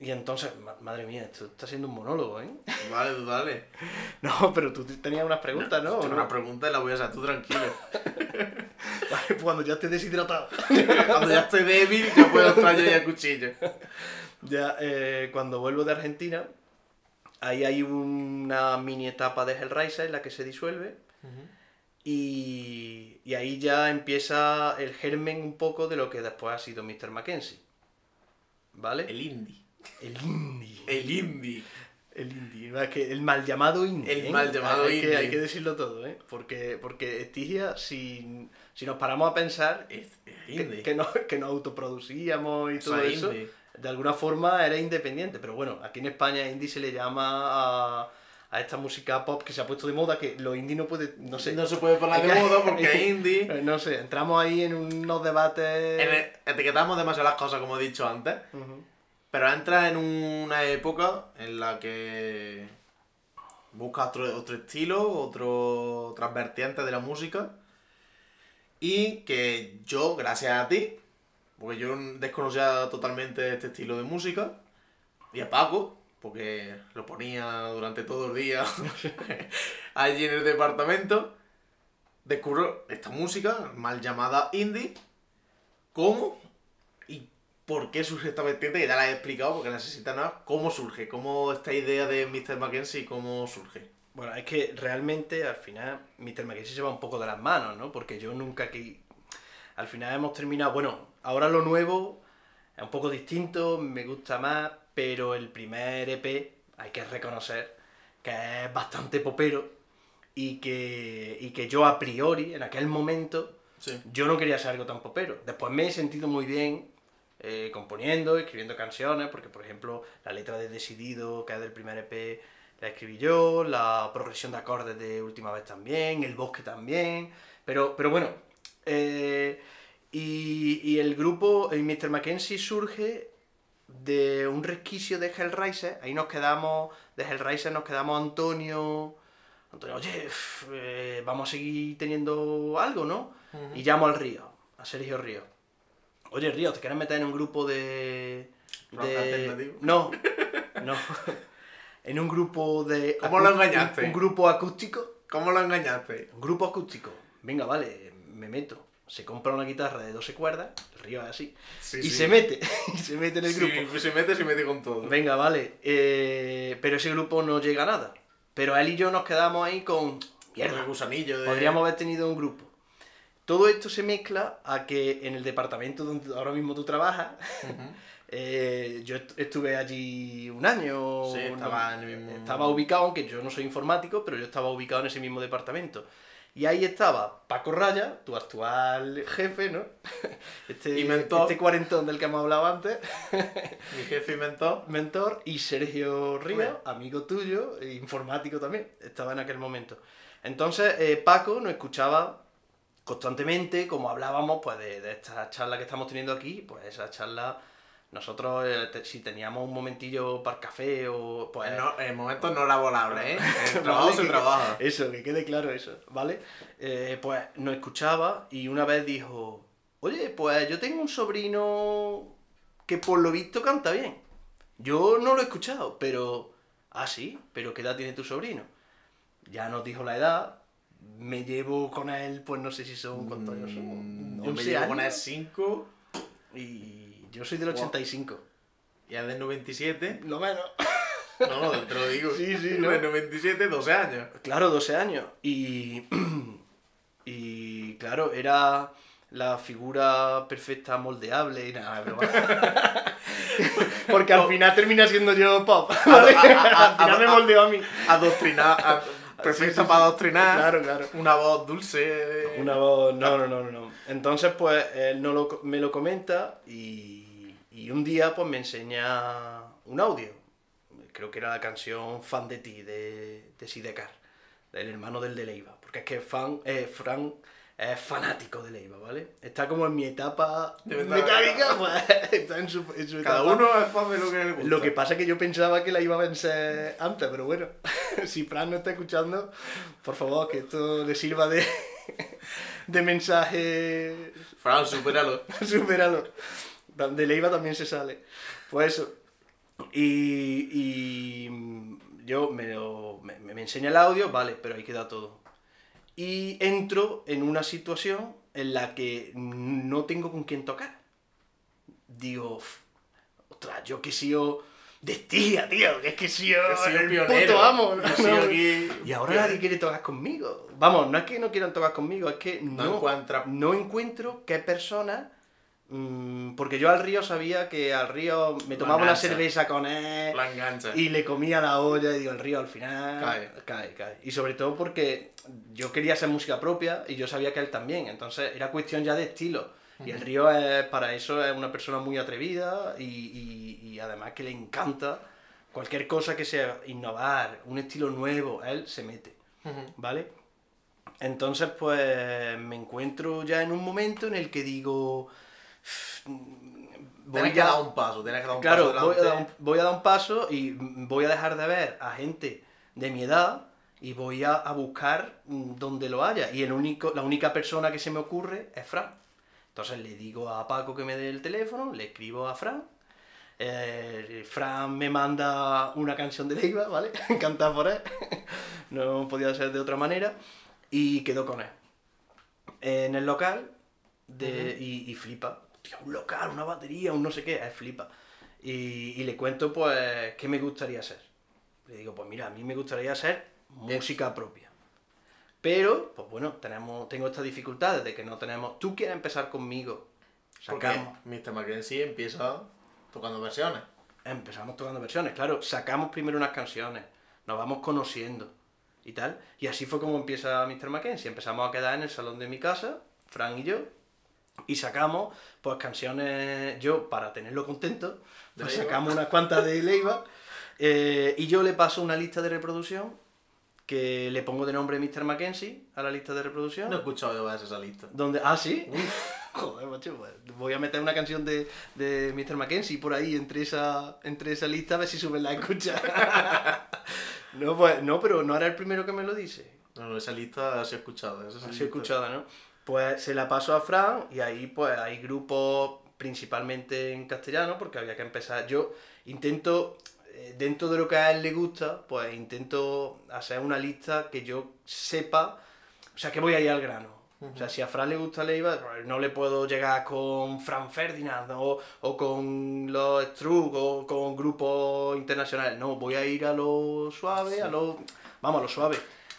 Speaker 2: Y entonces, ma- madre mía, esto está siendo un monólogo, ¿eh?
Speaker 1: Vale, tú dale.
Speaker 2: No, pero tú tenías unas preguntas, ¿no?
Speaker 1: Tengo una pregunta y la voy a hacer tú tranquilo.
Speaker 2: Vale, pues Cuando ya estés deshidratado.
Speaker 1: Cuando ya estoy débil, ya puedo entrar yo ya cuchillo.
Speaker 2: Ya, eh, cuando vuelvo de Argentina, ahí hay una mini etapa de Hellraiser en la que se disuelve. Y, y ahí ya empieza el germen un poco de lo que después ha sido Mr. Mackenzie. ¿Vale?
Speaker 1: El indie.
Speaker 2: El indie.
Speaker 1: El indie.
Speaker 2: El indie. Es que el mal llamado indie.
Speaker 1: El
Speaker 2: ¿eh?
Speaker 1: mal llamado
Speaker 2: hay Que,
Speaker 1: indie.
Speaker 2: hay que decirlo todo, ¿eh? Porque, porque Estigia, si, si nos paramos a pensar
Speaker 1: Es
Speaker 2: que,
Speaker 1: indie.
Speaker 2: que, no, que nos autoproducíamos y
Speaker 1: Eso
Speaker 2: todo
Speaker 1: es
Speaker 2: eso,
Speaker 1: indie.
Speaker 2: de alguna forma era independiente. Pero bueno, aquí en España indie se le llama a, a esta música pop que se ha puesto de moda, que los indie no puede, no sé.
Speaker 1: No se puede poner de moda porque es indie.
Speaker 2: No sé, entramos ahí en unos debates.
Speaker 1: En el- etiquetamos demasiadas cosas, como he dicho antes. Pero entra en una época en la que buscas otro, otro estilo, otro, otras vertientes de la música. Y que yo, gracias a ti, porque yo desconocía totalmente este estilo de música, y a Paco, porque lo ponía durante todo el día allí en el departamento, descubro esta música mal llamada indie. ¿Cómo? ¿Y por qué surge esta vertiente? Que ya la he explicado porque necesita nada. ¿Cómo surge? ¿Cómo esta idea de Mr. Mackenzie, cómo surge?
Speaker 2: Bueno, es que realmente al final Mr. Mackenzie se va un poco de las manos, ¿no? Porque yo nunca que... Al final hemos terminado... Bueno, ahora lo nuevo es un poco distinto, me gusta más, pero el primer EP hay que reconocer que es bastante popero y que, y que yo a priori, en aquel momento,
Speaker 1: Sí.
Speaker 2: yo no quería ser algo tan popero. Después me he sentido muy bien eh, componiendo, escribiendo canciones, porque por ejemplo la letra de Decidido, que es del primer EP, la escribí yo, la progresión de acordes de Última vez también, el bosque también, pero, pero bueno, eh, y, y el grupo, el Mr. Mackenzie surge de un resquicio de Hellraiser, ahí nos quedamos, de Hellraiser nos quedamos Antonio, Antonio, oye, eh, vamos a seguir teniendo algo, ¿no? Y llamo al Río, a Sergio Río. Oye, Río, ¿te quieres meter en un grupo de...
Speaker 1: ¿Rock
Speaker 2: de...
Speaker 1: alternativo?
Speaker 2: No, no. en un grupo de...
Speaker 1: ¿Cómo lo engañaste?
Speaker 2: Un, un grupo acústico.
Speaker 1: ¿Cómo lo engañaste?
Speaker 2: Un grupo acústico. Venga, vale, me meto. Se compra una guitarra de 12 cuerdas, el Río es así.
Speaker 1: Sí,
Speaker 2: y
Speaker 1: sí.
Speaker 2: se mete, y se mete en el
Speaker 1: Sí,
Speaker 2: grupo.
Speaker 1: pues se mete, se mete con todo.
Speaker 2: Venga, vale. eh, pero ese grupo no llega a nada. Pero él y yo nos quedamos ahí con...
Speaker 1: El
Speaker 2: Mierda,
Speaker 1: gusanillo de...
Speaker 2: podríamos haber tenido un grupo. Todo esto se mezcla a que en el departamento donde ahora mismo tú trabajas, eh, yo est- estuve allí un año.
Speaker 1: Estaba en el mismo-
Speaker 2: Estaba ubicado, aunque yo no soy informático, pero yo estaba ubicado en ese mismo departamento. Y ahí estaba Paco Raya, tu actual jefe, ¿no? Este,
Speaker 1: Y mentor.
Speaker 2: este cuarentón del que hemos hablado antes,
Speaker 1: Mi jefe y mentor.
Speaker 2: mentor, y Sergio Río, amigo tuyo, e informático también, estaba en aquel momento. Entonces, eh, Paco nos escuchaba constantemente, como hablábamos pues de, de esta charla que estamos teniendo aquí, pues esa charla, nosotros eh, te- si teníamos un momentillo para el café o pues...
Speaker 1: No, en momentos no laborables, ¿eh? En
Speaker 2: Vale,
Speaker 1: trabajo se trabaja.
Speaker 2: Eso, que quede claro eso, ¿vale? Eh, pues nos escuchaba y una vez dijo, oye, pues yo tengo un sobrino que por lo visto canta bien. Yo no lo he escuchado, pero... Ah, sí, pero ¿qué edad tiene tu sobrino? Ya nos dijo la edad, me llevo con él, pues no sé si son, ¿cuántos años
Speaker 1: Mm,
Speaker 2: son?
Speaker 1: Yo me
Speaker 2: 11
Speaker 1: llevo con el
Speaker 2: años.
Speaker 1: 5
Speaker 2: Y yo soy del
Speaker 1: Wow.
Speaker 2: 85.
Speaker 1: y es del 97.
Speaker 2: Lo menos.
Speaker 1: No, no, te lo digo.
Speaker 2: Sí, sí, ¿no?
Speaker 1: Del 97, 12 años.
Speaker 2: Claro, 12 años. Y, y claro, era la figura perfecta moldeable y nada, broma. Porque al final termina siendo yo pop. ¿vale? al final me moldeó a mí.
Speaker 1: Adoctrinar, perfecta
Speaker 2: Sí, sí,
Speaker 1: para adoctrinar.
Speaker 2: Claro, claro.
Speaker 1: Una voz dulce.
Speaker 2: Una voz, no, no, no, no, no. Entonces, pues, él no lo, me lo comenta y, y un día, pues, me enseña un audio. Creo que era la canción Fan de ti, de, de Sidecar, del hermano del de Leiva. Porque es que fan, eh, Fran es fanático de Leiva, ¿vale? Está como en mi etapa
Speaker 1: ¿verdad?
Speaker 2: pues, está en su, en su
Speaker 1: Cada
Speaker 2: etapa.
Speaker 1: uno es fan de lo que le gusta.
Speaker 2: Lo que pasa es que yo pensaba que la iba a vencer antes, pero bueno, si Fran no está escuchando, por favor, que esto le sirva de, de mensaje.
Speaker 1: Fran, supéralo.
Speaker 2: Supéralo. De Leiva también se sale. Pues eso. Y, y yo me, lo- me, me enseña el audio, vale, pero ahí queda todo. Y entro en una situación en la que no tengo con quién tocar. Digo, "Uf, ostras, yo que he sido de tía, tío, que es que sido el
Speaker 1: pionero.
Speaker 2: puto amo.
Speaker 1: Sido aquí
Speaker 2: Y ahora nadie quiere tocar conmigo. Vamos, no es que no quieran tocar conmigo, es que
Speaker 1: No
Speaker 2: no,
Speaker 1: encuentra-
Speaker 2: no encuentro qué persona. Mm, porque yo al río sabía que al río me tomaba una cerveza con él y le comía la olla y digo, el río al final
Speaker 1: Cae.
Speaker 2: cae, cae. Y sobre todo porque yo quería hacer música propia y yo sabía que él también. Entonces era cuestión ya de estilo. Y el río es, para eso es una persona muy atrevida y, y- y además que le encanta cualquier cosa que sea innovar, un estilo nuevo, él se mete. ¿vale? Entonces, pues me encuentro ya en un momento en el que digo,
Speaker 1: Tienes que
Speaker 2: a-
Speaker 1: dar un paso, tienes que dar un
Speaker 2: Claro,
Speaker 1: paso
Speaker 2: voy a, dar un, voy a dar un paso y voy a dejar de ver a gente de mi edad y voy a, a buscar mm, donde lo haya. Y el único, la única persona que se me ocurre es Fran. Entonces le digo a Paco que me dé el teléfono, le escribo a Fran. eh, Fran me manda una canción de Leiva, ¿vale? Cantada por él. no podía ser de otra manera. Y quedo con él. En el local de, y, y flipa. Tío, un local, una batería, un no sé qué, él flipa. Y, y le cuento, pues, qué me gustaría hacer. Le digo, pues mira, a mí me gustaría hacer música propia. Pero, pues bueno, tenemos, tengo estas dificultades de que no tenemos... Tú quieres empezar conmigo.
Speaker 1: Porque
Speaker 2: Sacamos,
Speaker 1: Mr. Mackenzie empieza tocando versiones.
Speaker 2: empezamos tocando versiones, claro. Sacamos primero unas canciones, nos vamos conociendo y tal. Y así fue como empieza Mr. Mackenzie. Empezamos a quedar en el salón de mi casa, Fran y yo, y sacamos pues canciones, yo para tenerlo contento, pues sacamos unas cuantas de Leiva eh, y yo le paso una lista de reproducción que le pongo de nombre Mr. Mackenzie a la lista de reproducción.
Speaker 1: No he escuchado yo esa lista.
Speaker 2: Donde, ah, sí. Joder, macho, pues, voy a meter una canción de, de Mr. Mackenzie por ahí entre esa, entre esa lista a ver si suben la escucha. no, pues, no, pero no era el primero que me lo dice.
Speaker 1: No, no, esa lista he escuchado. Esa sí
Speaker 2: Así escuchada, ¿no? Pues se la paso a Fran y ahí pues hay grupos principalmente en castellano porque había que empezar. Yo intento, eh, dentro de lo que a él le gusta, pues intento hacer una lista que yo sepa, o sea, que voy a ir al grano. O sea, si a Fran le gusta Leiva, no le puedo llegar con Fran Ferdinand o, o con los Strug o con grupos internacionales. No, voy a ir a lo suave, a lo... Vamos, a lo suave.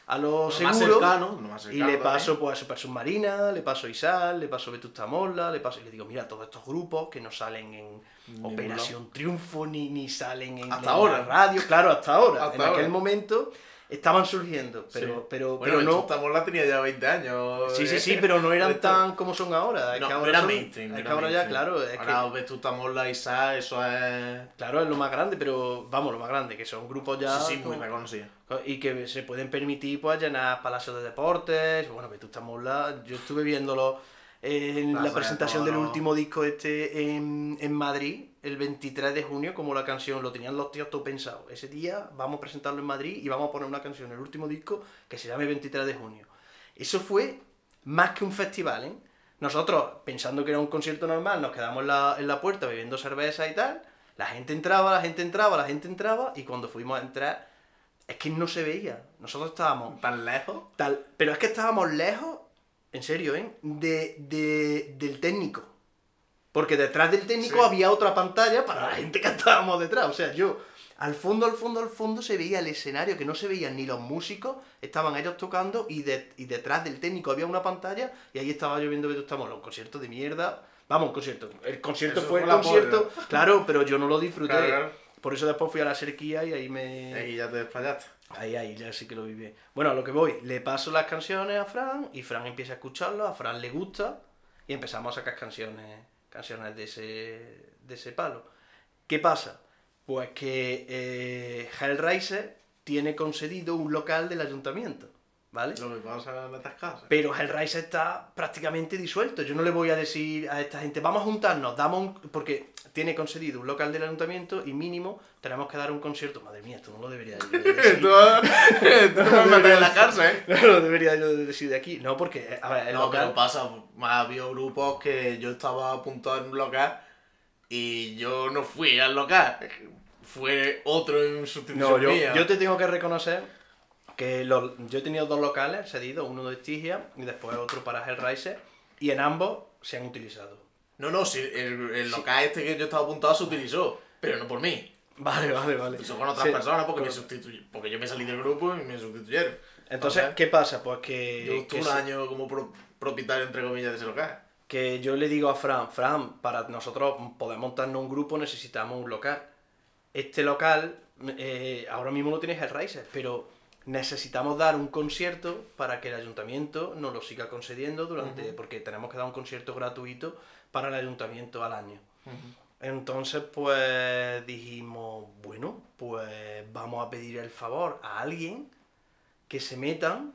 Speaker 2: A lo,
Speaker 1: Lo
Speaker 2: seguro.
Speaker 1: más cercano, lo más
Speaker 2: Y le paso pues a Super Submarina, le paso Isal, le paso Vetusta Morla, le paso y le digo, mira, todos estos grupos que no salen en Operación Triunfo ni, ni salen en,
Speaker 1: Hasta
Speaker 2: en
Speaker 1: ahora.
Speaker 2: la radio, claro, hasta ahora.
Speaker 1: Hasta
Speaker 2: en aquel momento estaban surgiendo, pero,
Speaker 1: Sí.
Speaker 2: pero,
Speaker 1: Bueno,
Speaker 2: pero no.
Speaker 1: Morla tenía ya 20 años.
Speaker 2: Sí, sí,
Speaker 1: eh.
Speaker 2: sí, pero no eran tan como son ahora. Es
Speaker 1: No,
Speaker 2: que ahora
Speaker 1: era
Speaker 2: son-
Speaker 1: mainstream.
Speaker 2: Es que ahora ya, claro, es que
Speaker 1: Ahora Vetusta Morla, Isa, eso es...
Speaker 2: Claro, es lo más grande, pero vamos, lo más grande, que son grupos ya.
Speaker 1: sí, sí, muy
Speaker 2: como-
Speaker 1: reconocido.
Speaker 2: Y que se pueden permitir pues llenar palacios de deportes. Bueno, Vetusta Morla, yo estuve viéndolo en la
Speaker 1: de
Speaker 2: presentación del último disco este en, en Madrid, el 23 de junio, como la canción, lo tenían los tíos todo pensado. Ese día vamos a presentarlo en Madrid y vamos a poner una canción, el último disco, que se llame 23 de junio. Eso fue más que un festival, ¿eh? Nosotros, pensando que era un concierto normal, nos quedamos en la, en la puerta bebiendo cerveza y tal. La gente entraba, la gente entraba, la gente entraba, y cuando fuimos a entrar, es que no se veía. Nosotros estábamos
Speaker 1: ¿Tan lejos?
Speaker 2: tal. Pero es que estábamos lejos, en serio, ¿eh? De, de- del técnico. Porque detrás del técnico
Speaker 1: Sí.
Speaker 2: había otra pantalla para la gente que estábamos detrás. O sea, yo, al fondo, al fondo, al fondo se veía el escenario, que no se veían ni los músicos, estaban ellos tocando y, de- y detrás del técnico había una pantalla y ahí estaba yo viendo que estamos un concierto de mierda. Vamos, un concierto. El concierto
Speaker 1: Eso
Speaker 2: fue
Speaker 1: fue
Speaker 2: el concierto, claro, pero yo no lo disfruté.
Speaker 1: Claro, claro.
Speaker 2: Por eso después fui a la Serquía y ahí me...
Speaker 1: Ahí ya te desplayaste.
Speaker 2: Ahí, ahí, ya sí que lo viví. Bueno, a lo que voy, le paso las canciones a Fran y Fran empieza a escucharlas, a Fran le gusta y empezamos a sacar canciones, canciones de ese, de ese palo. ¿Qué pasa? Pues que eh, Hellraiser tiene concedido un local del ayuntamiento, ¿vale?
Speaker 1: Lo que pasa en estas casas.
Speaker 2: Pero Hellraiser está prácticamente disuelto. Yo no le voy a decir a esta gente, vamos a juntarnos, damos un... Porque tiene concedido un local del ayuntamiento y mínimo tenemos que dar un concierto. Madre mía, esto no lo debería yo decir.
Speaker 1: tú, no me metes en la cárcel, ¿eh?
Speaker 2: No lo debería yo decir de aquí. No, porque, a ver, el
Speaker 1: No,
Speaker 2: local...
Speaker 1: pero pasa, ha habido grupos que yo estaba apuntado en un local y yo no fui al local. Fue otro en sustitución
Speaker 2: No, yo,
Speaker 1: mía.
Speaker 2: yo te tengo que reconocer que los- yo he tenido dos locales cedidos, uno de Estigia y después otro para Hellraiser, y en ambos se han utilizado.
Speaker 1: No, no, sí, el, el local este que yo estaba apuntado se utilizó, pero no por mí.
Speaker 2: Vale, vale, vale.
Speaker 1: Hizo con otras
Speaker 2: Sí,
Speaker 1: personas porque, me
Speaker 2: con-
Speaker 1: sustituy- porque yo me salí del grupo y me sustituyeron.
Speaker 2: Entonces, ¿qué pasa? Pues que...
Speaker 1: yo estuve un
Speaker 2: se-
Speaker 1: año como pro- propietario, entre comillas, de ese local.
Speaker 2: que yo le digo a Fran, Fran, para nosotros poder montarnos un grupo necesitamos un local. Este local, eh, ahora mismo lo tienes Hellraiser, pero necesitamos dar un concierto para que el ayuntamiento nos lo siga concediendo durante, porque tenemos que dar un concierto gratuito para el ayuntamiento al año. Entonces, pues dijimos, bueno, pues vamos a pedir el favor a alguien que se metan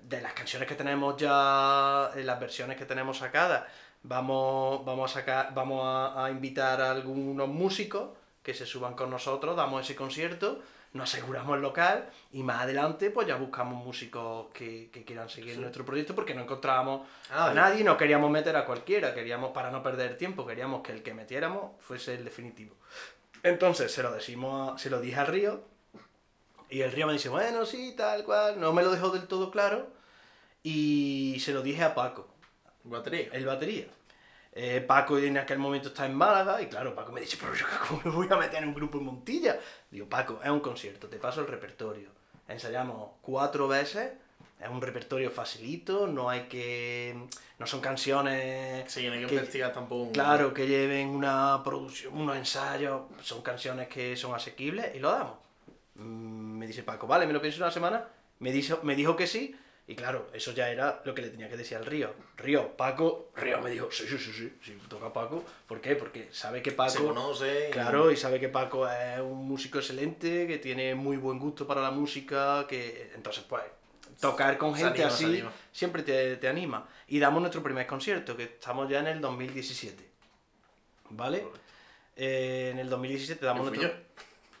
Speaker 2: de las canciones que tenemos ya, en las versiones que tenemos sacadas. Vamos, vamos a sacar, vamos a, a invitar a algunos músicos que se suban con nosotros, damos ese concierto, nos aseguramos el local y más adelante pues ya buscamos músicos que, que quieran seguir
Speaker 1: Sí.
Speaker 2: nuestro proyecto porque no encontrábamos
Speaker 1: Ah,
Speaker 2: a nadie, no queríamos meter a cualquiera, queríamos, para no perder tiempo, queríamos que el que metiéramos fuese el definitivo. Entonces se lo decimos, a- se lo dije al Río, y el Río me dice, bueno, sí, tal cual, no me lo dejó del todo claro, y se lo dije a Paco,
Speaker 1: Batería.
Speaker 2: el batería. Eh, Paco en aquel momento está en Málaga, y claro, Paco me dice, pero yo cómo me voy a meter en un grupo en Montilla. Digo, Paco, es un concierto, te paso el repertorio. Ensayamos cuatro veces, es un repertorio facilito, no hay que... no son canciones...
Speaker 1: Sí, no hay que,
Speaker 2: que-
Speaker 1: investigar tampoco.
Speaker 2: Claro, que lleven una producción, unos ensayos, son canciones que son asequibles y lo damos. Mm, Me dice Paco, vale, me lo pienso una semana, me dijo, me dijo que sí, y claro, eso ya era lo que le tenía que decir al Río. Río, Paco, Río me dijo, sí, sí, sí, sí, sí, toca Paco. ¿Por qué? Porque sabe que Paco...
Speaker 1: Se conoce.
Speaker 2: Claro, y sabe que Paco es un músico excelente, que tiene muy buen gusto para la música, que entonces pues tocar con gente
Speaker 1: anima,
Speaker 2: así siempre te, te anima. Y damos nuestro primer concierto, que estamos ya en el 2017. ¿Vale? Eh, en el 2017 damos nuestro...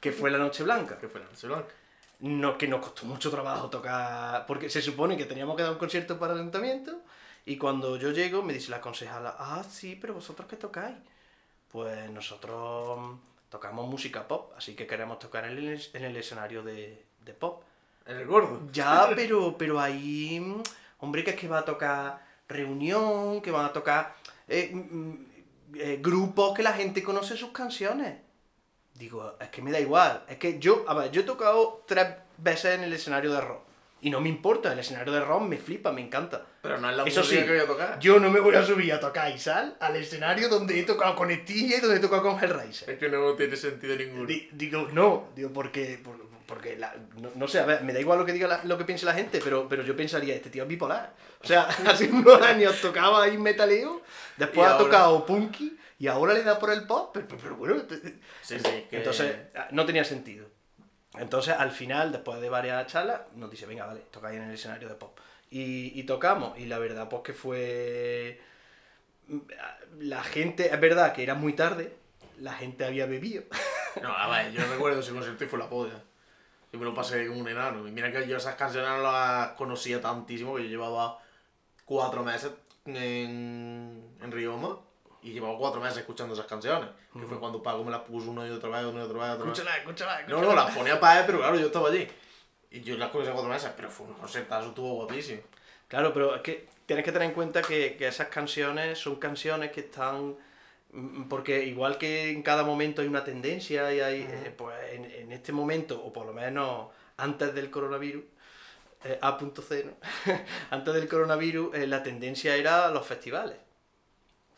Speaker 2: Que fue la Noche Blanca.
Speaker 1: Que fue la Noche Blanca.
Speaker 2: No, que nos costó mucho trabajo tocar, porque se supone que teníamos que dar un concierto para el ayuntamiento y cuando yo llego me dice la concejala, ah, sí, pero vosotros qué tocáis. Pues nosotros mm, tocamos música pop, así que queremos tocar en el, en el escenario de, de pop.
Speaker 1: En el gordo.
Speaker 2: Ya, pero, pero ahí, mm, hombre, que es que va a tocar reunión, que van a tocar eh, mm, eh, grupos que la gente conoce sus canciones. Digo, es que me da igual. Es que yo, a ver, yo he tocado tres veces en el escenario de rock. Y no me importa, el escenario de rock me flipa, me encanta.
Speaker 1: Pero no es la
Speaker 2: Eso sí,
Speaker 1: que voy a tocar.
Speaker 2: Yo no me voy a subir a tocar Isal al escenario donde he tocado con Estigia y donde he tocado con Hellraiser.
Speaker 1: Es que no tiene sentido ninguno.
Speaker 2: Di- Digo, no, digo, porque, por- porque la- no, no sé, a ver, me da igual lo que diga la- lo que piense la gente, pero, pero yo pensaría, este tío es bipolar. O sea, hace unos años tocaba ahí metaleo, después ha
Speaker 1: ahora-
Speaker 2: tocado punky y ahora le da por el pop, pero, pero- pero bueno, te-
Speaker 1: Sí, sí. Que...
Speaker 2: entonces ah, no tenía sentido. Entonces al final, después de varias charlas, nos dice, venga, vale, toca ahí en el escenario de pop. Y, y tocamos, y la verdad pues que fue... La gente, es verdad que era muy tarde, la gente había bebido.
Speaker 1: No, a ver, yo recuerdo ese concierto y fue la polla. Yo me lo pasé como un enano. Y mira que yo esas canciones no las conocía tantísimo, que yo llevaba cuatro meses en, en Rioma y llevaba cuatro meses escuchando esas canciones. Que fue cuando Paco me las puso una y otra vez, una y otra vez, otra vez.
Speaker 2: Escúchala, escúchala,
Speaker 1: No, no, las ponía para él, pero claro, yo estaba allí. Y yo las conocía cuatro meses, pero fue un concertazo, estuvo guapísimo.
Speaker 2: Claro, pero es que tienes que tener en cuenta que, que esas canciones son canciones que están... mm, Porque igual que en cada momento hay una tendencia y hay, eh, pues en, en este momento, o por lo menos antes del coronavirus, eh, A.0, antes del coronavirus, eh, la tendencia era los festivales.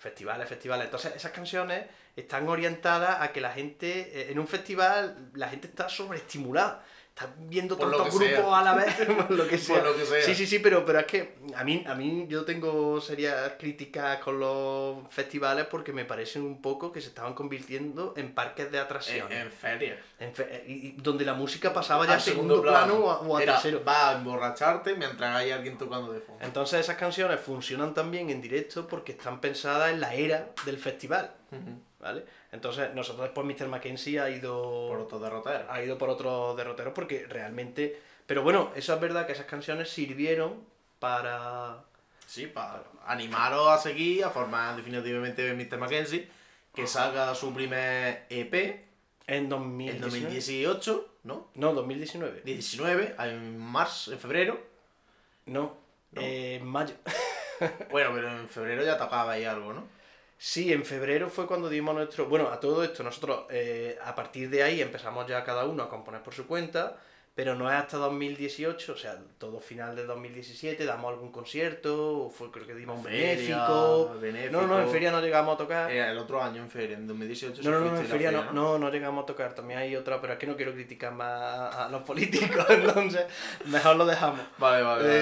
Speaker 2: Festivales, festivales. Entonces, esas canciones están orientadas a que la gente, eh, en un festival, la gente está sobreestimulada. Está viendo
Speaker 1: Por
Speaker 2: tantos
Speaker 1: sea.
Speaker 2: grupos a la vez, por lo que sea.
Speaker 1: Por lo que sea.
Speaker 2: Sí, sí, sí, pero, pero es que a mí, a mí yo tengo serias críticas con los festivales porque me parecen un poco que se estaban convirtiendo en parques de atracciones.
Speaker 1: en.
Speaker 2: En fe- y- donde la música pasaba ya a
Speaker 1: Al
Speaker 2: segundo, plano, o a, o a
Speaker 1: Era,
Speaker 2: tercero.
Speaker 1: Va a emborracharte mientras hay alguien tocando de fondo.
Speaker 2: Entonces esas canciones funcionan también en directo porque están pensadas en la era del festival. ¿vale? Entonces nosotros después Mr. Mackenzie ha ido
Speaker 1: Por otro derrotero.
Speaker 2: ha ido por otros derroteros porque realmente... Pero bueno, eso es verdad que esas canciones sirvieron para...
Speaker 1: Sí, para animaros a seguir, a formar definitivamente Mr. Mackenzie, que salga su primer EP
Speaker 2: En
Speaker 1: en
Speaker 2: 2019.
Speaker 1: 2018, ¿no?
Speaker 2: No, 2019.
Speaker 1: 19, en marzo, en febrero.
Speaker 2: No,
Speaker 1: No.
Speaker 2: eh, en mayo.
Speaker 1: Bueno, pero en febrero ya tocaba ahí algo, ¿no?
Speaker 2: Sí, en febrero fue cuando dimos nuestro... Bueno, a todo esto nosotros eh, a partir de ahí empezamos ya cada uno a componer por su cuenta, pero no es hasta 2018, o sea, todo final de 2017, damos algún concierto, o fue creo que dimos un benéfico.
Speaker 1: benéfico.
Speaker 2: No, no, en feria no llegamos a tocar.
Speaker 1: Eh, el otro año, en feria, en 2018.
Speaker 2: No, no, no, en feria no,
Speaker 1: ¿no?
Speaker 2: no, llegamos a tocar. También hay otra, pero es que no quiero criticar más a los políticos, entonces mejor lo dejamos.
Speaker 1: Vale, vale, vale.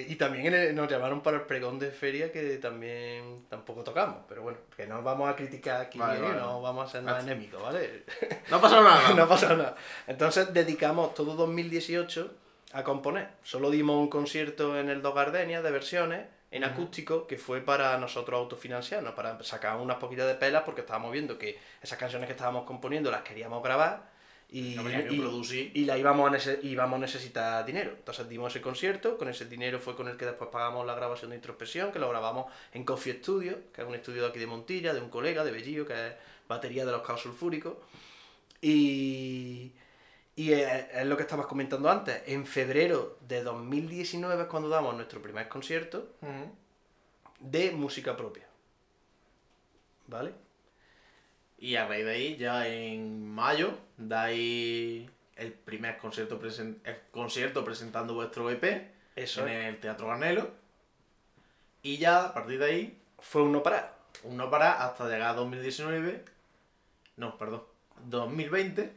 Speaker 2: Eh, y también el- nos llamaron para el pregón de feria que también tampoco tocamos, pero bueno, que no vamos a criticar aquí,
Speaker 1: Vale,
Speaker 2: ¿eh?
Speaker 1: vale.
Speaker 2: no vamos a ser nada enemigos, ¿vale?
Speaker 1: No ha pasado nada.
Speaker 2: no pasa nada. Entonces dedicamos todo 2018 a componer. Solo dimos un concierto en el Dos Gardenias de versiones en acústico que fue para nosotros autofinanciarnos, para sacar unas poquitas de pelas porque estábamos viendo que esas canciones que estábamos componiendo las queríamos grabar y,
Speaker 1: que
Speaker 2: y- y la íbamos a, nece- íbamos a necesitar dinero. Entonces dimos ese concierto, con ese dinero fue con el que después pagamos la grabación de introspección, que lo grabamos en Coffee Studio, que es un estudio de aquí de Montilla, de un colega, de Bellillo, que es batería de los caos sulfúricos. Y, y es, es lo que estabas comentando antes. En febrero de 2019 es cuando damos nuestro primer concierto de música propia. ¿Vale?
Speaker 1: Y a raíz de ahí, ya en mayo, dais el primer concierto, presen- el concierto presentando vuestro EP
Speaker 2: Eso
Speaker 1: en
Speaker 2: es.
Speaker 1: el Teatro Garnelo. Y ya, a partir de ahí,
Speaker 2: Fue un no parar.
Speaker 1: un no parar hasta llegar a 2019. No, perdón. 2020.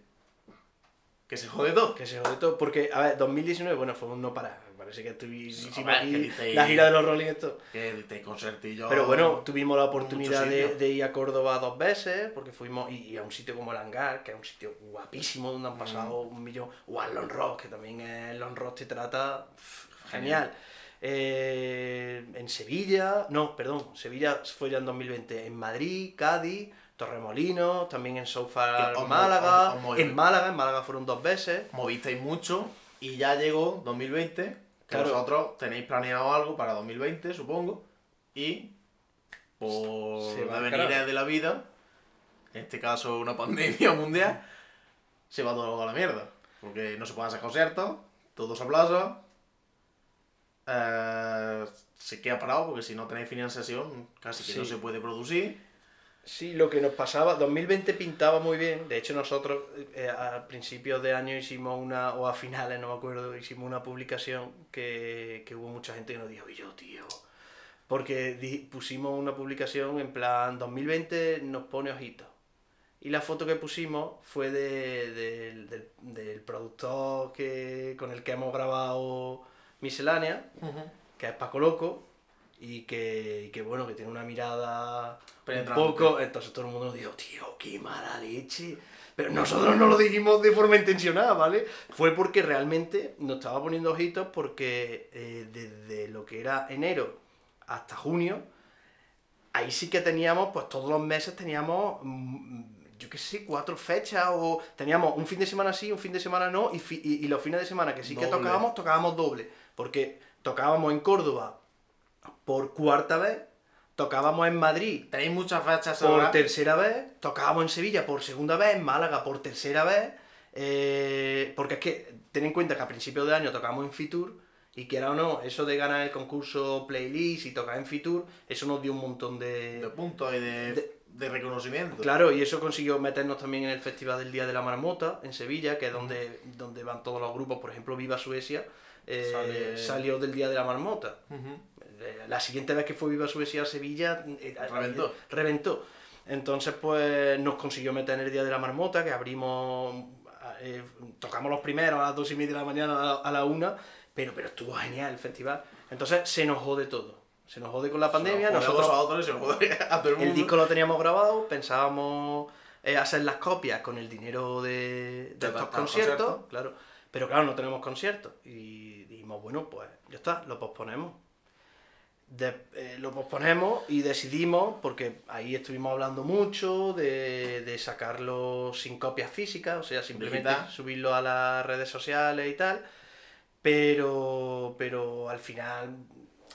Speaker 1: Que se jode todo.
Speaker 2: Que se jode todo. Porque, a ver, 2019, bueno, fue un no parar. Me parece que
Speaker 1: que disteis-
Speaker 2: la gira de los Rolling Stones.
Speaker 1: Que te concertillo.
Speaker 2: Pero bueno, tuvimos la oportunidad de, ir a Córdoba dos veces, porque fuimos y, y a un sitio como el Hangar, que es un sitio guapísimo donde han pasado
Speaker 1: Mm.
Speaker 2: un millón, o al Lon Rock, que también es Lon Rock te trata pff, genial. Eh, en Sevilla, no, perdón, Sevilla fue ya en 2020, en Madrid, Cádiz, Torremolinos, también en
Speaker 1: mo-
Speaker 2: Málaga,
Speaker 1: os- os movisteis.
Speaker 2: en Málaga, en Málaga fueron dos veces.
Speaker 1: movisteis mucho y ya llegó 2020. Que
Speaker 2: Claro.
Speaker 1: vosotros tenéis planeado algo para 2020, supongo. Y por
Speaker 2: carajo.
Speaker 1: de la vida, en este caso una pandemia mundial, se va todo a la mierda. Porque no se pueden hacer conciertos, todo se aplaza. eh, se queda parado porque si no tenéis financiación casi que no se puede producir.
Speaker 2: Sí, lo que nos pasaba, 2020 pintaba muy bien, de hecho nosotros eh, a principios de año hicimos una, o a finales, no me acuerdo, hicimos una publicación que, que hubo mucha gente que nos dijo, y yo, tío, porque di- pusimos una publicación en plan, 2020 nos pone ojitos. Y la foto que pusimos fue de- del- del, del productor que, con el que hemos grabado Miscelánea, que es Paco Loco, y que, y que, bueno, que tiene una mirada un poco. Entonces todo el mundo nos dijo, tío, qué mala leche. Pero nosotros no lo dijimos de forma intencionada, ¿vale? Fue porque realmente nos estaba poniendo ojitos porque eh, desde lo que era enero hasta junio, ahí sí que teníamos, pues todos los meses teníamos, mm, yo qué sé, cuatro fechas o teníamos un fin de semana sí, un fin de semana no, y, fi- y, y los fines de semana que sí que tocábamos, tocábamos doble. Porque tocábamos en Córdoba por cuarta vez, tocábamos en Madrid
Speaker 1: Tenéis muchas fechas
Speaker 2: por
Speaker 1: ahora.
Speaker 2: tercera vez, tocábamos en Sevilla por segunda vez, en Málaga por tercera vez, eh, porque es que ten en cuenta que a principios de año tocábamos en Fitur y quiera o no, eso de ganar el concurso playlist y tocar en Fitur, eso nos dio un montón
Speaker 1: de
Speaker 2: de...
Speaker 1: puntos y de,
Speaker 2: de-
Speaker 1: de reconocimiento.
Speaker 2: Claro, y eso consiguió meternos también en el Festival del Día de la Marmota en Sevilla, que es donde, donde van todos los grupos, por ejemplo, Viva Suecia, eh, salió del Día de la Marmota. La siguiente vez que fue Viva Suecia a Sevilla, eh,
Speaker 1: Reventó.
Speaker 2: reventó. Entonces, pues nos consiguió meter en el Día de la Marmota, que abrimos, eh, tocamos los primeros a las dos y media de la mañana a la, a una, pero, pero estuvo genial el festival. Entonces se nos jode todo. Se nos jode con la pandemia.
Speaker 1: Se os jode a
Speaker 2: Nosotros
Speaker 1: vosotros y se os jode a todo el mundo.
Speaker 2: el disco lo teníamos grabado, pensábamos eh, hacer las copias con el dinero de, de
Speaker 1: De
Speaker 2: estos conciertos,
Speaker 1: conciertos.
Speaker 2: claro. Pero claro, no tenemos conciertos. Y dijimos, bueno, pues ya está, lo posponemos. De- eh, lo posponemos y decidimos, porque ahí estuvimos hablando mucho de, de sacarlo sin copias físicas, o sea, simplemente
Speaker 1: Digital.
Speaker 2: subirlo a las redes sociales y tal. Pero, pero al final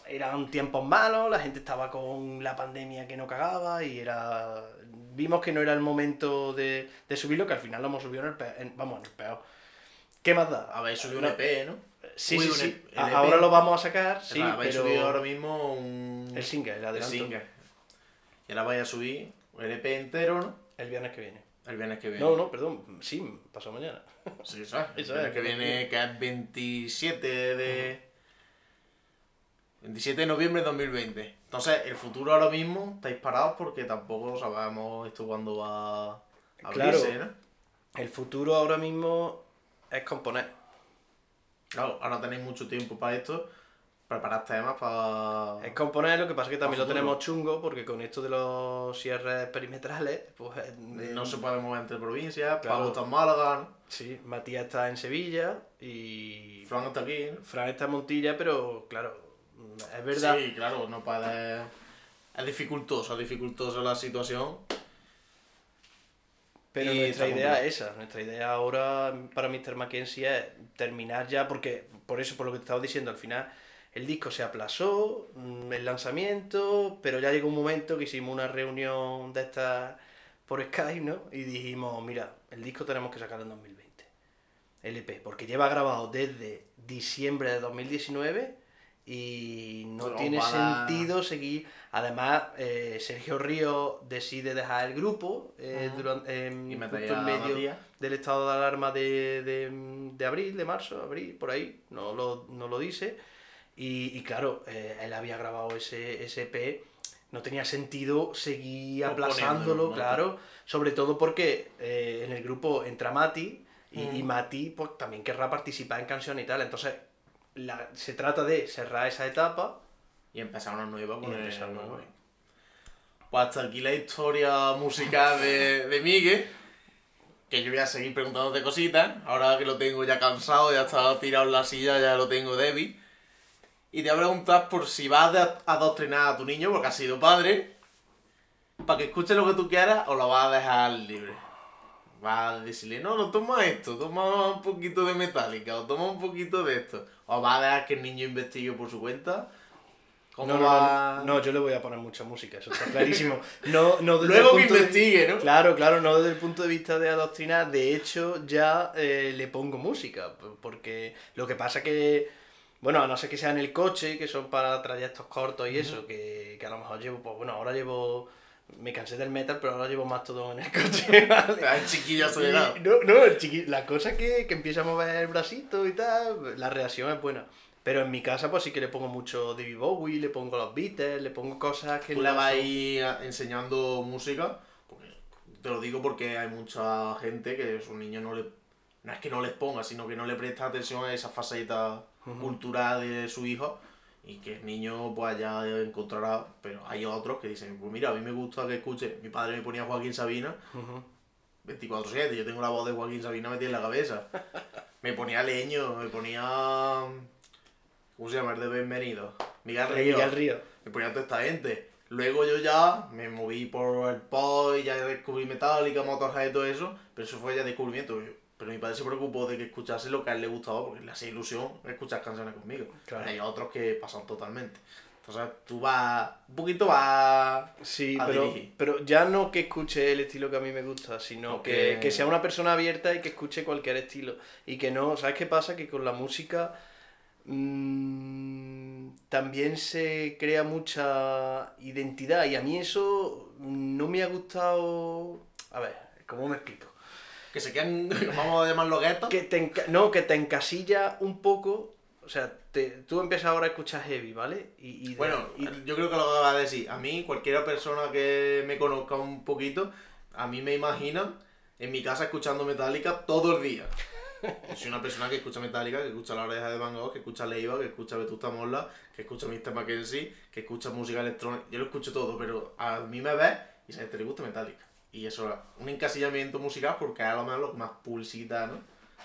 Speaker 2: eran tiempos malos, la gente estaba con la pandemia que no cagaba y era vimos que no era el momento de, de subirlo, que al final lo hemos subido en el peor, vamos, en el peor. ¿Qué más da?
Speaker 1: Habéis subido un EP, ¿no?
Speaker 2: Sí, sí, sí. Ahora lo vamos a sacar, sí, pero
Speaker 1: subido ahora mismo un...
Speaker 2: el single, el
Speaker 1: el
Speaker 2: adelanto,
Speaker 1: single. Y ahora vais a subir el EP entero, ¿no?
Speaker 2: el viernes que viene.
Speaker 1: El viernes que viene.
Speaker 2: No, no, perdón, sí, pasó mañana.
Speaker 1: Sí, eso es. El viernes
Speaker 2: es,
Speaker 1: que
Speaker 2: el
Speaker 1: viene, que es 27 de... 27 de noviembre de 2020. Entonces, el futuro ahora mismo estáis parados porque tampoco sabemos esto cuándo va a abrirse,
Speaker 2: Claro.
Speaker 1: ¿no?
Speaker 2: El futuro ahora mismo es componer.
Speaker 1: Claro, ahora tenéis mucho tiempo para esto. Preparar temas para...
Speaker 2: Es componer, lo que pasa es que también lo tenemos chungo porque con esto de los cierres perimetrales, pues... eh,
Speaker 1: No se puede mover entre provincias.
Speaker 2: Claro.
Speaker 1: Pablo está en Málaga, ¿no?
Speaker 2: Sí, Matías está en Sevilla y
Speaker 1: Fran está aquí.
Speaker 2: Fran está en Montilla, pero claro, es verdad.
Speaker 1: Sí, claro, no puede... Es dificultoso, es dificultosa la situación.
Speaker 2: Pero
Speaker 1: Y
Speaker 2: nuestra idea es esa. Nuestra idea ahora para Mr. Mackenzie es terminar ya, porque por eso, por lo que te estaba diciendo, al final el disco se aplazó, mm, el lanzamiento, pero ya llegó un momento que hicimos una reunión de estas por Skype, ¿no? Y dijimos, mira, el disco tenemos que sacarlo en 2020. LP, porque lleva grabado desde diciembre de 2019 y no tiene sentido seguir. Además, eh, Sergio Río decide dejar el grupo eh, durante,
Speaker 1: Y
Speaker 2: justo
Speaker 1: metéis
Speaker 2: en medio del estado de alarma de, de- de abril, de marzo, abril, por ahí, no lo, no lo dice. Y, y claro, eh, él había grabado ese, ese EP, no tenía sentido seguir aplazándolo, claro, sobre todo porque eh, en el grupo entra Mati y, y. Mati pues, también querrá participar en canciones y tal, entonces la- se trata de cerrar esa etapa
Speaker 1: Y empezar una nueva con
Speaker 2: empezar una
Speaker 1: nuevo.
Speaker 2: nueva.
Speaker 1: Pues hasta aquí la historia musical de, de Miguel. Que yo voy a seguir preguntándote cositas. Ahora que lo tengo ya cansado, ya está tirado en la silla, ya lo tengo débil. Y te voy a preguntar por si vas a adoctrinar a tu niño, porque has sido padre, para que escuche lo que tú quieras o lo vas a dejar libre. Vas a decirle, no, no toma esto, toma un poquito de metálica, o toma un poquito de esto. O vas a dejar que el niño investigue por su cuenta. ¿Cómo
Speaker 2: no, no,
Speaker 1: va?
Speaker 2: no, no, yo le voy a poner mucha música, eso está clarísimo. No, no desde
Speaker 1: Luego
Speaker 2: el
Speaker 1: que
Speaker 2: punto de-
Speaker 1: investigue, ¿no?
Speaker 2: Claro, claro, no desde el punto de vista de adoctrinar. De hecho, ya eh, le pongo música. Porque lo que pasa que, bueno, a no ser que sea en el coche, que son para trayectos cortos y eso, que, que a lo mejor llevo, pues bueno, ahora llevo. Me cansé del metal, pero ahora llevo más todo en el coche, ¿vale?
Speaker 1: El chiquillo acelerado.
Speaker 2: Y- no, no, el chiqui- la cosa es que, que empieza a mover el bracito y tal, la reacción es buena. Pero en mi casa, pues sí que le pongo mucho David Bowie, le pongo los Beatles, le pongo cosas que
Speaker 1: Tú le vas a
Speaker 2: son-
Speaker 1: ir a- enseñando música, porque te lo digo porque hay mucha gente que sus niños no le... No es que no les ponga, sino que no le presta atención a esa faceta
Speaker 2: Ujú.
Speaker 1: cultural de su hijo y que el niño pues ya encontrará, pero hay otros que dicen, pues mira, a mí me gusta que escuche, mi padre me ponía Joaquín Sabina,
Speaker 2: Ujú.
Speaker 1: 24-7, yo tengo la voz de Joaquín Sabina metida en la cabeza. Me ponía leño, me ponía... ¿Cómo se llama? El de Bienvenido. Miguel Río.
Speaker 2: Miguel Río.
Speaker 1: Me ponía toda esta gente. Luego yo ya me moví por el pop y ya descubrí Metallica, Motorhead y todo eso, pero eso fue ya descubrimiento. Pero mi padre se preocupó de que escuchase lo que a él le gustaba porque le hacía ilusión escuchar canciones conmigo.
Speaker 2: Claro.
Speaker 1: Pero hay otros que pasan totalmente. Entonces tú vas, un poquito vas
Speaker 2: Sí,
Speaker 1: a
Speaker 2: pero,
Speaker 1: dirigir.
Speaker 2: pero ya no que escuche el estilo que a mí me gusta, sino que-
Speaker 1: que
Speaker 2: sea una persona abierta y que escuche cualquier estilo. Y que no, ¿sabes qué pasa? Que con la música mm, también se crea mucha identidad y a mí eso no me ha gustado... A ver, ¿cómo me explico?
Speaker 1: Que se quedan, vamos a llamarlo guetos.
Speaker 2: Que te no, que te encasilla un poco... O sea, te- tú empiezas ahora a escuchar heavy, ¿vale? Y, y de-
Speaker 1: Bueno,
Speaker 2: y-
Speaker 1: yo creo que lo que va a decir. A mí, cualquier persona que me conozca un poquito, a mí me imaginan en mi casa escuchando Metallica todo el día. Yo soy una persona que escucha Metallica, que escucha La Oreja de Van Gogh, que escucha Leiva, que escucha Vetusta Morla, que escucha Mr. Mackenzie, que escucha música electrónica. Yo lo escucho todo, pero a mí me ves y sabes, te gusta Metallica. Y eso es un encasillamiento musical porque es a lo mejor lo más publicita, ¿no?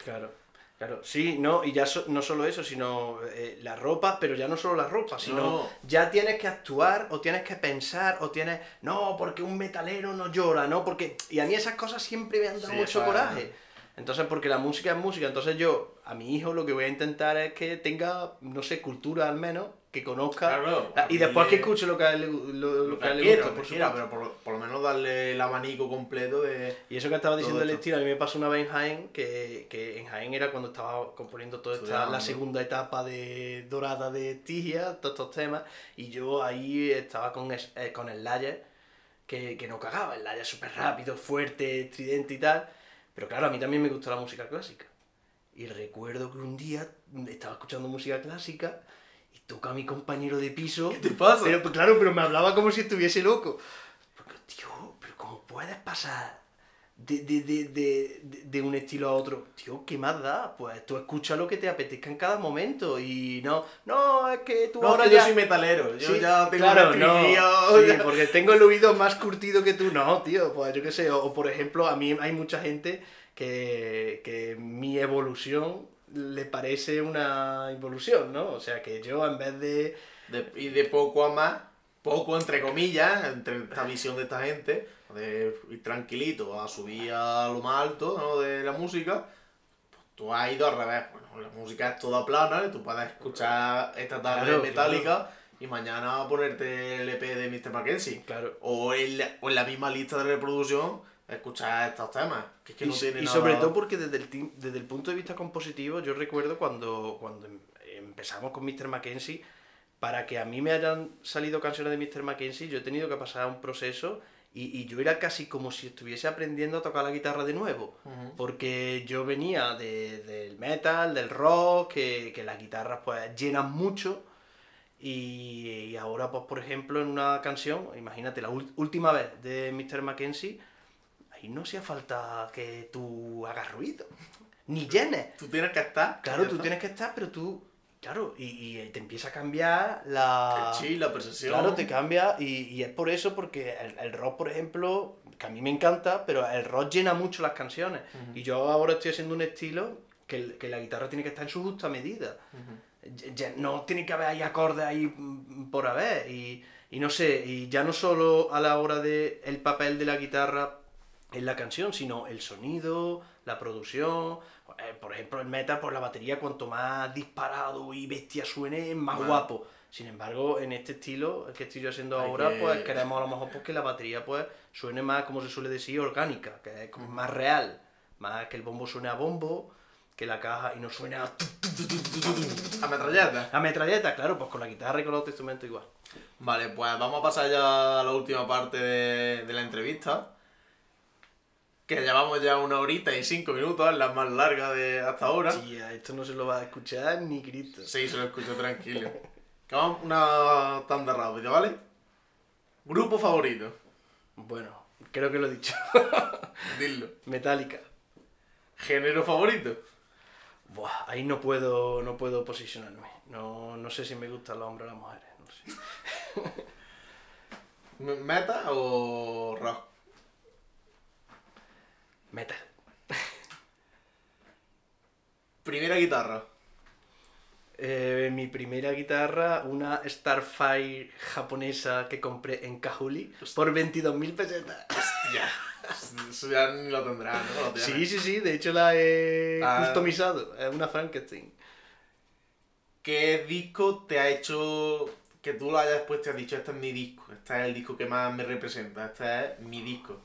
Speaker 2: Claro, claro. Sí, no, y ya so- no solo eso, sino eh, la ropa, pero ya no solo la ropa, sino
Speaker 1: No.
Speaker 2: ya tienes que actuar o tienes que pensar o tienes, no, porque un metalero no llora, ¿no? Porque, y a mí esas cosas siempre me han dado
Speaker 1: Sí,
Speaker 2: mucho coraje. Entonces, porque la música es música, entonces yo, a mi hijo lo que voy a intentar es que tenga, no sé, cultura al menos, que conozca.
Speaker 1: Claro,
Speaker 2: Ah, y después que escuche lo que a él, le lo, lo que a él le
Speaker 1: quiera,
Speaker 2: gusta, por
Speaker 1: quiera, pero por, por lo menos darle el abanico completo de...
Speaker 2: Y eso que estaba diciendo el estilo, a mí me pasó una vez en Jaén, que, que en Jaén era cuando estaba componiendo toda esta, la segunda etapa de Dorada de Tigia, todos estos temas, y yo ahí estaba con, es- eh, con el Layer, que, que no cagaba, el Slayer súper rápido, fuerte, estridente y tal. Pero claro, a mí también me gusta la música clásica. Y recuerdo que un día estaba escuchando música clásica toca a mi compañero de piso.
Speaker 1: ¿Qué te pasa?
Speaker 2: Pero pues, claro, pero me hablaba como si estuviese loco. Porque, tío, pero ¿cómo puedes pasar de, de, de, de, un estilo a otro? Tío, ¿qué más da? Pues tú escucha lo que te apetezca en cada momento y no, no, es que tú
Speaker 1: No,
Speaker 2: ahora
Speaker 1: que yo
Speaker 2: ya...
Speaker 1: soy metalero. Yo
Speaker 2: Sí,
Speaker 1: ya tengo
Speaker 2: claro, no, sí,
Speaker 1: ya-
Speaker 2: porque tengo el oído más curtido que tú, no, tío, pues yo qué sé, o, o por ejemplo, a mí hay mucha gente que, que mi evolución le parece una involución, ¿no? O sea, que yo en vez de...
Speaker 1: De- y de poco a más, poco entre comillas, entre esta visión de esta gente, de ir tranquilito a subir a lo más alto ¿no? de la música, pues tú has ido al revés. Bueno, la música es toda plana, y tú puedes escuchar esta tarde
Speaker 2: Claro,
Speaker 1: Metallica y mañana ponerte el EP de Mr. Mackenzie.
Speaker 2: Claro.
Speaker 1: O en, la, o en la misma lista de reproducción, escuchar estos temas. Que es que
Speaker 2: y
Speaker 1: no tiene
Speaker 2: y
Speaker 1: nada-
Speaker 2: sobre todo porque desde el, desde el punto de vista compositivo, yo recuerdo cuando, cuando em- empezamos con Mr. Mackenzie, para que a mí me hayan salido canciones de Mr. Mackenzie, yo he tenido que pasar un proceso y, y yo era casi como si estuviese aprendiendo a tocar la guitarra de nuevo. Porque yo venía de- del metal, del rock, que, que las guitarras pues llenan mucho. Y, y ahora, pues por ejemplo, en una canción, imagínate, la última vez de Mr. Mackenzie, ahí no hacía falta que tú hagas ruido, ni llenes.
Speaker 1: Tú tienes que estar.
Speaker 2: Claro, tú tienes que estar, pero tú, claro, y, y te empieza a cambiar la...
Speaker 1: Sí, la percepción.
Speaker 2: Claro, te cambia y, y es por eso, porque el, el rock, por ejemplo, que a mí me encanta, pero el rock llena mucho las canciones. Y yo ahora estoy haciendo un estilo que, que la guitarra tiene que estar en su justa medida. No tiene que haber ahí acordes ahí mm, por haber. Y, y no sé, y ya no solo a la hora de el papel de la guitarra en la canción, sino el sonido, la producción. Eh, por ejemplo, el metal, por la batería, cuanto más disparado y bestia suene, más guapo. Sin embargo, en este estilo que estoy yo haciendo ahora,
Speaker 1: que-
Speaker 2: pues queremos a lo mejor pues, que la batería pues suene más, como se suele decir, orgánica, que es como más real. Más que el bombo suene a bombo, que la caja y no suene a
Speaker 1: A metralleta.
Speaker 2: a metralleta, claro, pues con la guitarra y con los instrumentos igual.
Speaker 1: Vale, pues vamos a pasar ya a la última parte de, de la entrevista. Que llevamos ya una horita y cinco minutos, es la más larga de hasta ahora.
Speaker 2: Tía, esto no se lo va a escuchar ni Cristo.
Speaker 1: Sí, se lo escucho tranquilo. Que vamos una tanda rápida, ¿vale? Grupo favorito.
Speaker 2: Bueno, creo que lo he dicho.
Speaker 1: Dilo.
Speaker 2: Metallica.
Speaker 1: Género favorito.
Speaker 2: Buah, ahí no puedo, no puedo posicionarme. No, no sé si me gustan los hombres o las mujeres. No sé.
Speaker 1: ¿Meta o rock?
Speaker 2: Metal.
Speaker 1: Primera guitarra.
Speaker 2: Eh, mi primera guitarra, una Starfire japonesa que compré en Kahuli por 22.000 pesetas.
Speaker 1: Ya. Eso ya ni lo tendrá, ¿no? Lo
Speaker 2: Sí, sí, sí, de hecho la he
Speaker 1: Ah.
Speaker 2: customizado. Es una Frankenstein.
Speaker 1: ¿Qué disco te ha hecho que tú lo hayas puesto y has dicho, este es mi disco, este es el disco que más me representa, este es mi disco?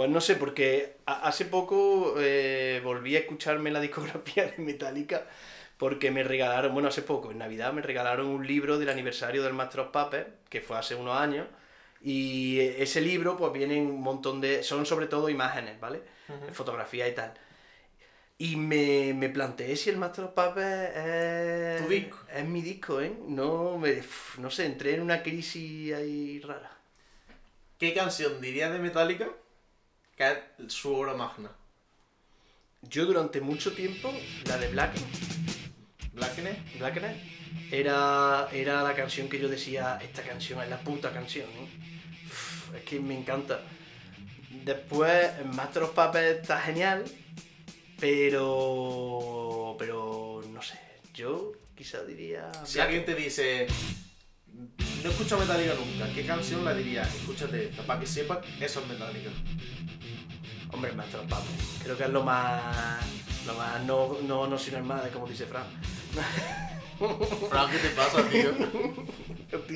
Speaker 2: Pues no sé, porque hace poco eh, volví a escucharme la discografía de Metallica porque me regalaron, bueno, hace poco, en Navidad, me regalaron un libro del aniversario del Master of Puppets, que fue hace unos años, y eh, ese libro pues viene un montón de... son sobre todo imágenes, ¿vale?
Speaker 1: Ujú.
Speaker 2: Fotografía y tal. Y me, me planteé si el Master of Puppets es...
Speaker 1: Tu disco.
Speaker 2: Es mi disco, ¿eh? No, me, no sé, entré en una crisis ahí rara.
Speaker 1: ¿Qué canción dirías de Metallica que es su obra magna?
Speaker 2: Yo durante mucho tiempo, la de Black,
Speaker 1: ¿Blackener?
Speaker 2: Blackener, era, era la canción que yo decía, esta canción es la puta canción, ¿eh? Uf, es que me encanta. Después, Master of Puppets está genial, pero... pero no sé, yo quizá diría...
Speaker 1: Si
Speaker 2: Black.
Speaker 1: alguien te dice, no he escuchado Metallica nunca, ¿qué canción la dirías? Escúchate esta, para que sepas eso es Metallica.
Speaker 2: Hombre, of Puppets, creo que es lo más... lo más no, no, no sin hermana, como dice Fran.
Speaker 1: Fran, ¿qué te pasa, tío?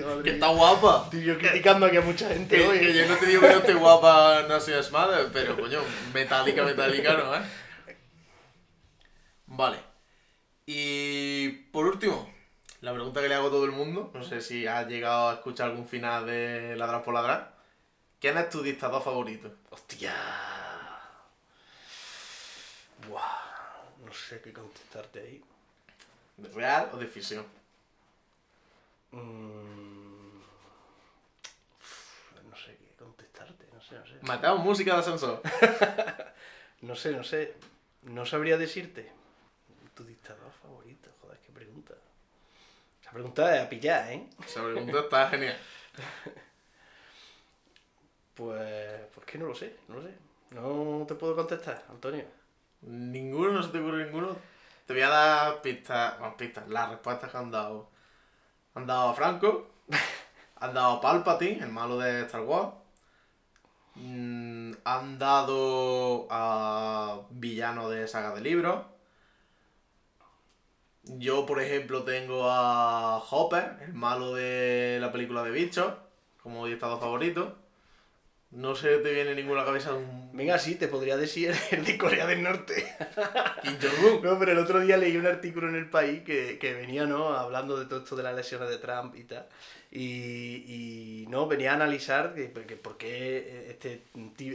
Speaker 2: Madre
Speaker 1: que está guapa.
Speaker 2: Estoy yo criticando aquí a mucha gente
Speaker 1: Que,
Speaker 2: hoy.
Speaker 1: que yo no te digo que no esté guapa, no seas madre, pero coño, Metallica, Metallica no, ¿eh? Vale. Y por último, la pregunta que le hago a todo el mundo, no sé si has llegado a escuchar algún final de Ladrar por Ladrar. ¿Quién es tu dictador favorito?
Speaker 2: Hostia. Buah. No sé qué contestarte ahí.
Speaker 1: ¿De real o de ficción?
Speaker 2: Mm, No sé qué contestarte, no sé, no sé.
Speaker 1: Mateo, música de ascensor.
Speaker 2: No sé, no sé. No sabría decirte. Tu dictador favorito, joder, qué pregunta. Esa pregunta es a pillar, ¿eh?
Speaker 1: Esa pregunta está genial.
Speaker 2: Pues, pues que no lo sé, no lo sé. No te puedo contestar, Antonio.
Speaker 1: Ninguno, no se te ocurre ninguno. Te voy a dar pistas, bueno, pistas, las respuestas que han dado. Han dado a Franco, han dado a Palpatine, el malo de Star Wars. Mm, han dado a villano de saga de libros. Yo, por ejemplo, tengo a Hopper, el malo de la película de bichos, como dictador favorito. No se te viene ninguna cabeza un
Speaker 2: Venga, sí, te podría decir el de Corea del Norte.
Speaker 1: Kim Jong-un.
Speaker 2: No, pero el otro día leí un artículo en el país que, que venía, ¿no? Hablando de todo esto de las lesiones de Trump y tal. Y, y, no, venía a analizar que, que por qué este,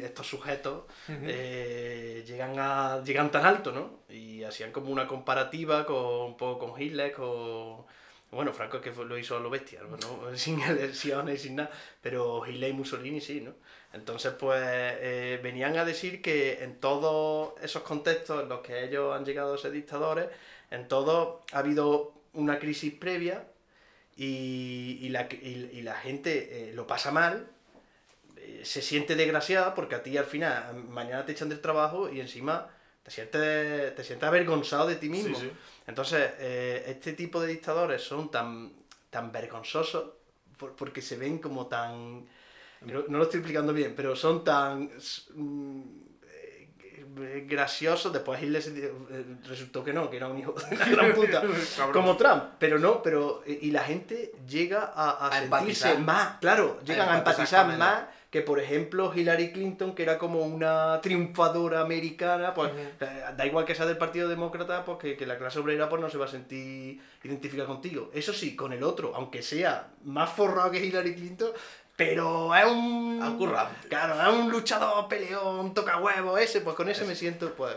Speaker 2: estos sujetos eh, llegan, a, llegan tan alto, ¿no? Y hacían como una comparativa con, un poco con Hitler, con... Bueno, Franco es que lo hizo a lo bestia, ¿no? Sin lesiones, sin nada. Pero Hitler y Mussolini sí, ¿no? Entonces, pues, eh, venían a decir que en todos esos contextos en los que ellos han llegado a ser dictadores, en todos ha habido una crisis previa y, y la, y- y la gente eh, lo pasa mal, eh, se siente desgraciada porque a ti al final, mañana te echan del trabajo y encima te sientes, te sientes avergonzado de ti mismo.
Speaker 1: Sí, sí.
Speaker 2: Entonces, eh, este tipo de dictadores son tan, tan vergonzosos por- porque se ven como tan... No, no lo estoy explicando bien, pero son tan mm, eh, graciosos. Después Hitler se- eh, resultó que no, que era un hijo de la gran puta. Como Trump, pero no, pero... eh, Y la gente llega a, a
Speaker 1: A
Speaker 2: sentirse
Speaker 1: empatizar.
Speaker 2: más, claro, llegan a
Speaker 1: empatizar él.
Speaker 2: más que por ejemplo Hillary Clinton, que era como una triunfadora americana, pues da igual que sea del Partido Demócrata, pues que, que la clase obrera pues no se va a sentir identificada contigo. Eso sí, con el otro, aunque sea más forrado que Hillary Clinton, pero es un...
Speaker 1: Acurrante.
Speaker 2: Claro, es un luchador, peleón, toca huevo ese, pues con ese me siento, pues...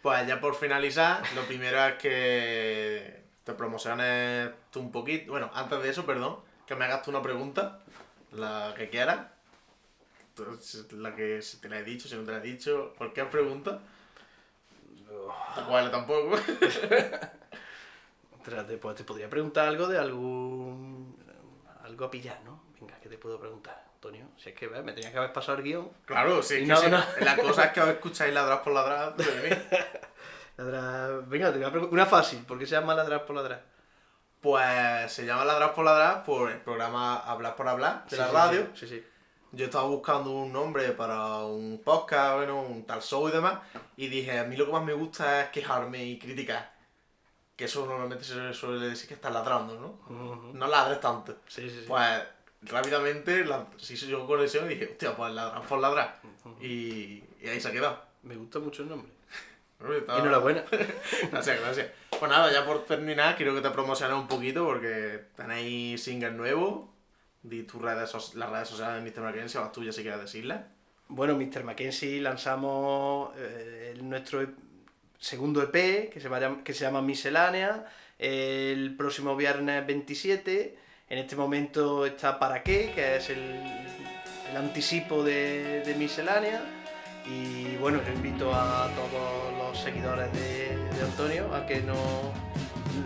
Speaker 1: Pues ya por finalizar, lo primero es que te promociones tú un poquito. Bueno, antes de eso, perdón, que me hagas tú una pregunta, la que quieras. La que si te la he dicho, si no te la he dicho, cualquier pregunta. Te cuál tampoco.
Speaker 2: Espérate, pues te podría preguntar algo de algún... algo a pillar, ¿no? Venga, ¿qué te puedo preguntar, Antonio? Si es que ¿ves? me tenía que haber pasado el guion.
Speaker 1: Claro, sí,
Speaker 2: Y
Speaker 1: que
Speaker 2: no, no.
Speaker 1: La cosa es que os escucháis ladrar por ladrar de mí.
Speaker 2: Ladrar- Venga, te voy a preguntar una fácil, ¿por qué se llama ladrar por ladrar?
Speaker 1: Pues se llama Ladrar por Ladrar por el programa Hablar por Hablar de
Speaker 2: Sí,
Speaker 1: la
Speaker 2: sí,
Speaker 1: radio.
Speaker 2: Sí, sí.
Speaker 1: Yo estaba buscando un nombre para un podcast, bueno, un tal show y demás, y dije, a mí lo que más me gusta es quejarme y criticar. Que eso normalmente se suele decir que estás ladrando, ¿no? No ladres tanto.
Speaker 2: Sí, sí, sí.
Speaker 1: Pues rápidamente la, se hizo yo conexión y dije, hostia, pues ladrar por ladrar. Y, y ahí se ha quedado.
Speaker 2: Me gusta mucho el nombre.
Speaker 1: Estaba-
Speaker 2: Enhorabuena.
Speaker 1: Gracias, gracias. Pues nada, ya por terminar, quiero que te promociones un poquito porque tenéis single nuevo. Di tus redes, so- las redes sociales de Mr. Mackenzie o las tuyas si quieres decirlas.
Speaker 2: Bueno, Mr. Mackenzie lanzamos eh, nuestro e- segundo EP que se, vaya- que se llama Miscelánea el próximo viernes 27. En este momento está Para qué, que es el, anticipo de, de Miscelánea. Y bueno, yo invito a todos los seguidores de, de Antonio a que nos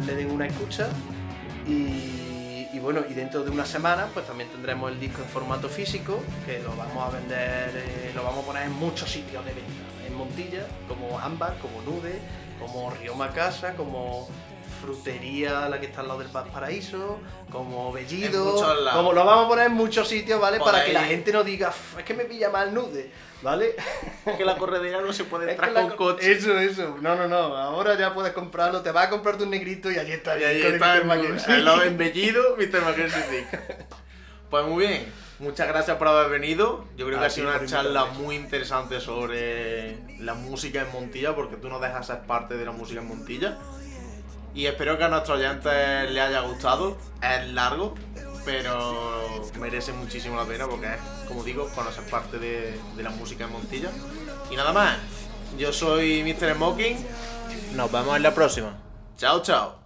Speaker 2: le den una escucha. Y, y bueno, y dentro de una semana pues también tendremos el disco en formato físico, que lo vamos a vender, eh, lo vamos a poner en muchos sitios de venta. En Montilla, como Ámbar, como Nude, como Rioma Casa, como Frutería, la que está al lado del Paraíso, como
Speaker 1: En
Speaker 2: Bellido, como lo vamos a poner en muchos sitios, ¿vale?
Speaker 1: Por
Speaker 2: Para que la gente no diga, "Uf, es que me pilla mal Nude, ¿vale?
Speaker 1: Es que la corredera no se puede entrar con
Speaker 2: co-
Speaker 1: coche.
Speaker 2: Eso, eso. No, no, no. Ahora ya puedes comprarlo. Te vas a comprarte un negrito y allí está.
Speaker 1: Y
Speaker 2: el
Speaker 1: está el,
Speaker 2: Mr.
Speaker 1: Lado embellido, Mr. Mackenzie Dick. Pues muy bien, muchas gracias por haber venido. Yo creo que ha sido una charla muy interesante sobre la música en Montilla, porque tú nos dejas ser parte de la música en Montilla. Y espero que a nuestros oyentes les haya gustado. Es largo, pero merece muchísimo la pena porque es, como digo, conocer parte de, de la música en Montilla. Y nada más, yo soy Mr. Smoking, nos vemos en la próxima. Chao, chao.